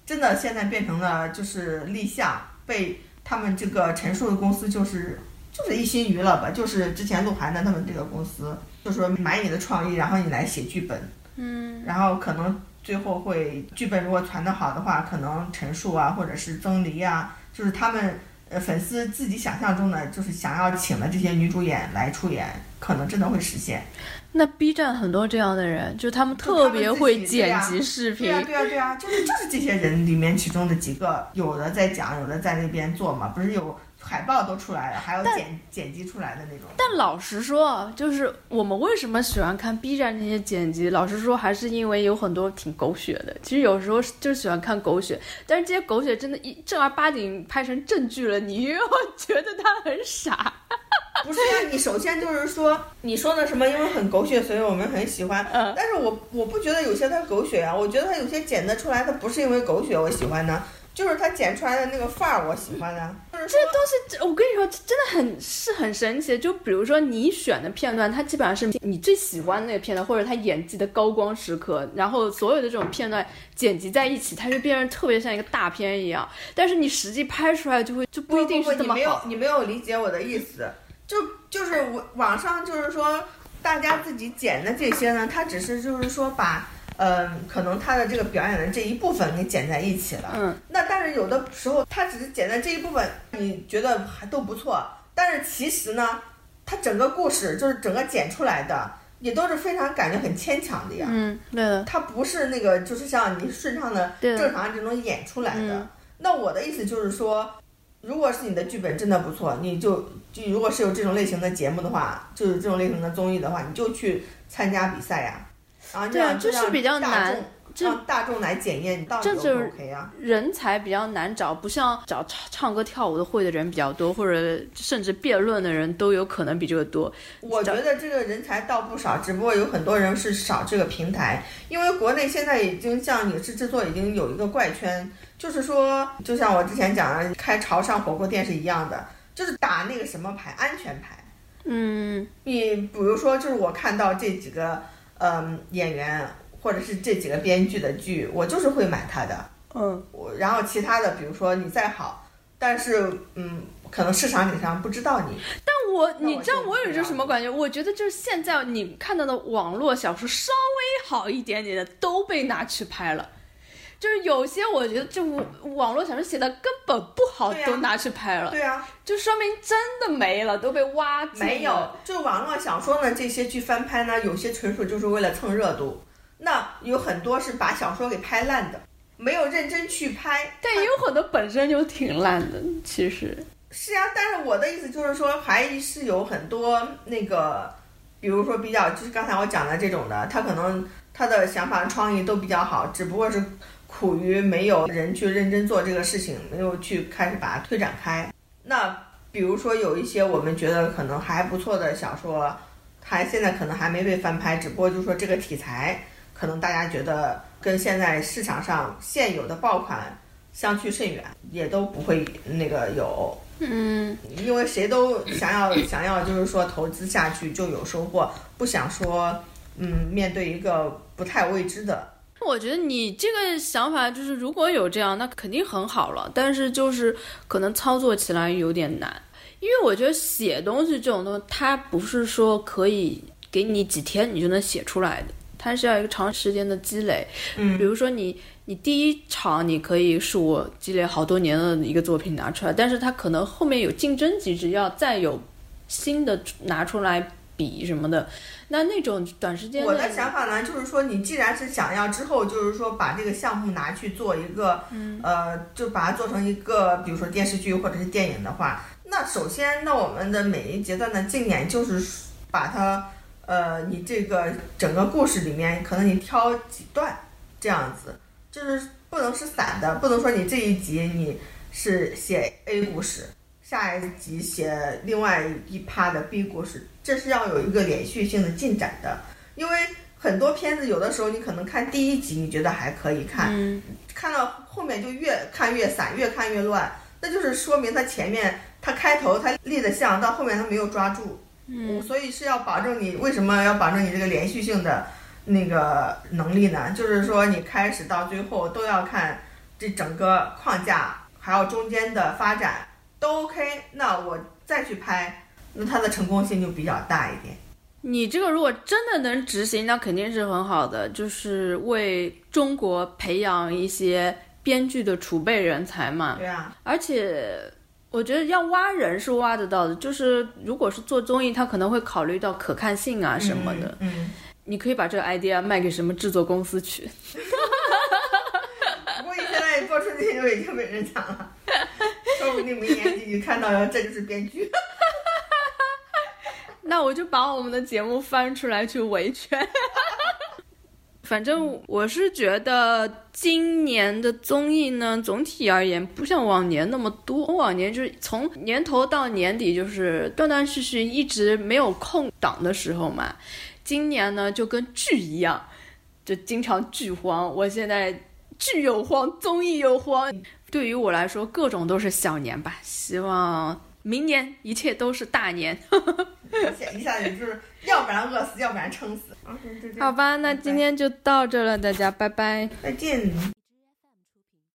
真的现在变成了就是立项，被他们这个陈述的公司就是就是一心娱乐吧，就是之前鹿晗的他们这个公司，就说买你的创意，然后你来写剧本，嗯，然后可能最后会剧本如果传的好的话，可能陈述啊，或者是曾黎啊，就是他们呃粉丝自己想象中的，就是想要请的这些女主演来出演，可能真的会实现。那 B 站很多这样的人，就他们就他们特别会剪辑视频对呀、，对呀、对呀、就是就是这些人里面其中的几个，有的在讲，有的在那边做嘛，不是有海报都出来了，还有剪剪辑出来的那种。但老实说啊，就是我们为什么喜欢看 B 站那些剪辑？老实说，还是因为有很多挺狗血的。其实有时候就喜欢看狗血，但是这些狗血真的，一正儿八经拍成正剧了，你又觉得它很傻。不是呀、你首先就是说你说的什么，因为很狗血，所以我们很喜欢。嗯但是我我不觉得有些它狗血啊，我觉得它有些剪得出来，它不是因为狗血我喜欢的，就是它剪出来的那个范儿我喜欢的。就是这东西，我跟你说，真的很是很神奇。就比如说你选的片段，它基本上是你最喜欢的那个片段，或者他演技的高光时刻，然后所有的这种片段剪辑在一起，它就变成特别像一个大片一样。但是你实际拍出来就会就不一定是这么你没有。你没有理解我的意思，就就是我网上就是说大家自己剪的这些呢，它只是就是说把。嗯，可能他的这个表演的这一部分给剪在一起了，嗯，那但是有的时候他只是剪的这一部分，你觉得还都不错，但是其实呢，他整个故事就是整个剪出来的也都是非常感觉很牵强的呀。嗯，对的，它不是那个，就是像你顺畅的、正常这种演出来的。嗯那我的意思就是说，如果是你的剧本真的不错，你就就如果是有这种类型的节目的话，就是这种类型的综艺的话，你就去参加比赛呀。啊样这是比较难这让大众来检验你到底这就不是 OK 啊？人才比较难找，不像找唱唱歌跳舞的会的人比较多，或者甚至辩论的人都有可能比这个多。我觉得这个人才倒不少，只不过有很多人是少这个平台，因为国内现在已经像影视制作已经有一个怪圈，就是说，就像我之前讲的，开潮汕火锅店是一样的，就是打那个什么牌，安全牌。嗯，你比如说，就是我看到这几个嗯演员或者是这几个编剧的剧，我就是会买它的。嗯，我然后其他的，比如说你再好，但是嗯，可能市场顶上不知道你。但我你知道我有一种什么感觉？我觉得就是现在你看到的网络小说稍微好一点点的都被拿去拍了。就是有些我觉得就网络小说写的根本不好，都拿去拍了，对啊，就说明真的没了，都被挖没有，就网络小说呢，这些剧翻拍呢，有些纯属就是为了蹭热度，那有很多是把小说给拍烂的，没有认真去拍。但也有很多本身就挺烂的，其实。是啊、但是我的意思就是说，还是有很多那个，比如说比较，就是刚才我讲的这种的，他可能他的想法创意都比较好，只不过是苦于没有人去认真做这个事情，没有去开始把它推展开。那比如说有一些我们觉得可能还不错的小说，它现在可能还没被翻拍，只不过就是说这个题材，可能大家觉得跟现在市场上现有的爆款相去甚远，也都不会那个有。嗯，因为谁都想要想要，就是说投资下去就有收获，不想说，嗯，面对一个不太未知的。我觉得你这个想法就是，如果有这样，那肯定很好了。但是就是可能操作起来有点难，因为我觉得写东西这种东西，它不是说可以给你几天你就能写出来的，它是要一个长时间的积累。嗯。比如说你你第一场你可以是我积累好多年的一个作品拿出来，但是它可能后面有竞争机制，要再有新的拿出来比什么的，那那种短时间我的想法呢，就是说，你既然是想要之后，就是说把这个项目拿去做一个，嗯。呃，就把它做成一个，比如说电视剧或者是电影的话，那首先，那我们的每一阶段的竞演就是把它，呃，你这个整个故事里面，可能你挑几段这样子，就是不能是散的，不能说你这一集你是写 A 故事，下一集写另外一趴的 B 故事，这是要有一个连续性的进展的。因为很多片子有的时候你可能看第一集你觉得还可以看，嗯看到后面就越看越散，越看越乱，那就是说明它前面它开头它立的像，到后面它没有抓住。嗯，所以是要保证你为什么要保证你这个连续性的那个能力呢？就是说你开始到最后都要看这整个框架，还有中间的发展都 OK，那我再去拍，那它的成功性就比较大一点。你这个如果真的能执行，那肯定是很好的，就是为中国培养一些编剧的储备人才嘛。对啊，而且我觉得要挖人是挖得到的，就是如果是做综艺，他可能会考虑到可看性啊什么的。嗯。嗯你可以把这个 idea 卖给什么制作公司去。(laughs) 不过你现在播出去就已经被人抢了，说不定明年你看到了这就是编剧。(laughs) 那我就把我们的节目翻出来去维权。反正我是觉得今年的综艺呢，总体而言不像往年那么多。往年就是从年头到年底，就是断断续续，一直没有空档的时候嘛。今年呢，就跟剧一样，就经常剧荒。我现在剧又荒，综艺又荒。对于我来说，各种都是小年吧。希望明年一切都是大年。(laughs) (laughs) 一下一下子就是，要不然饿死，要不然撑死。好吧，那今天就到这了，大家拜拜。再见。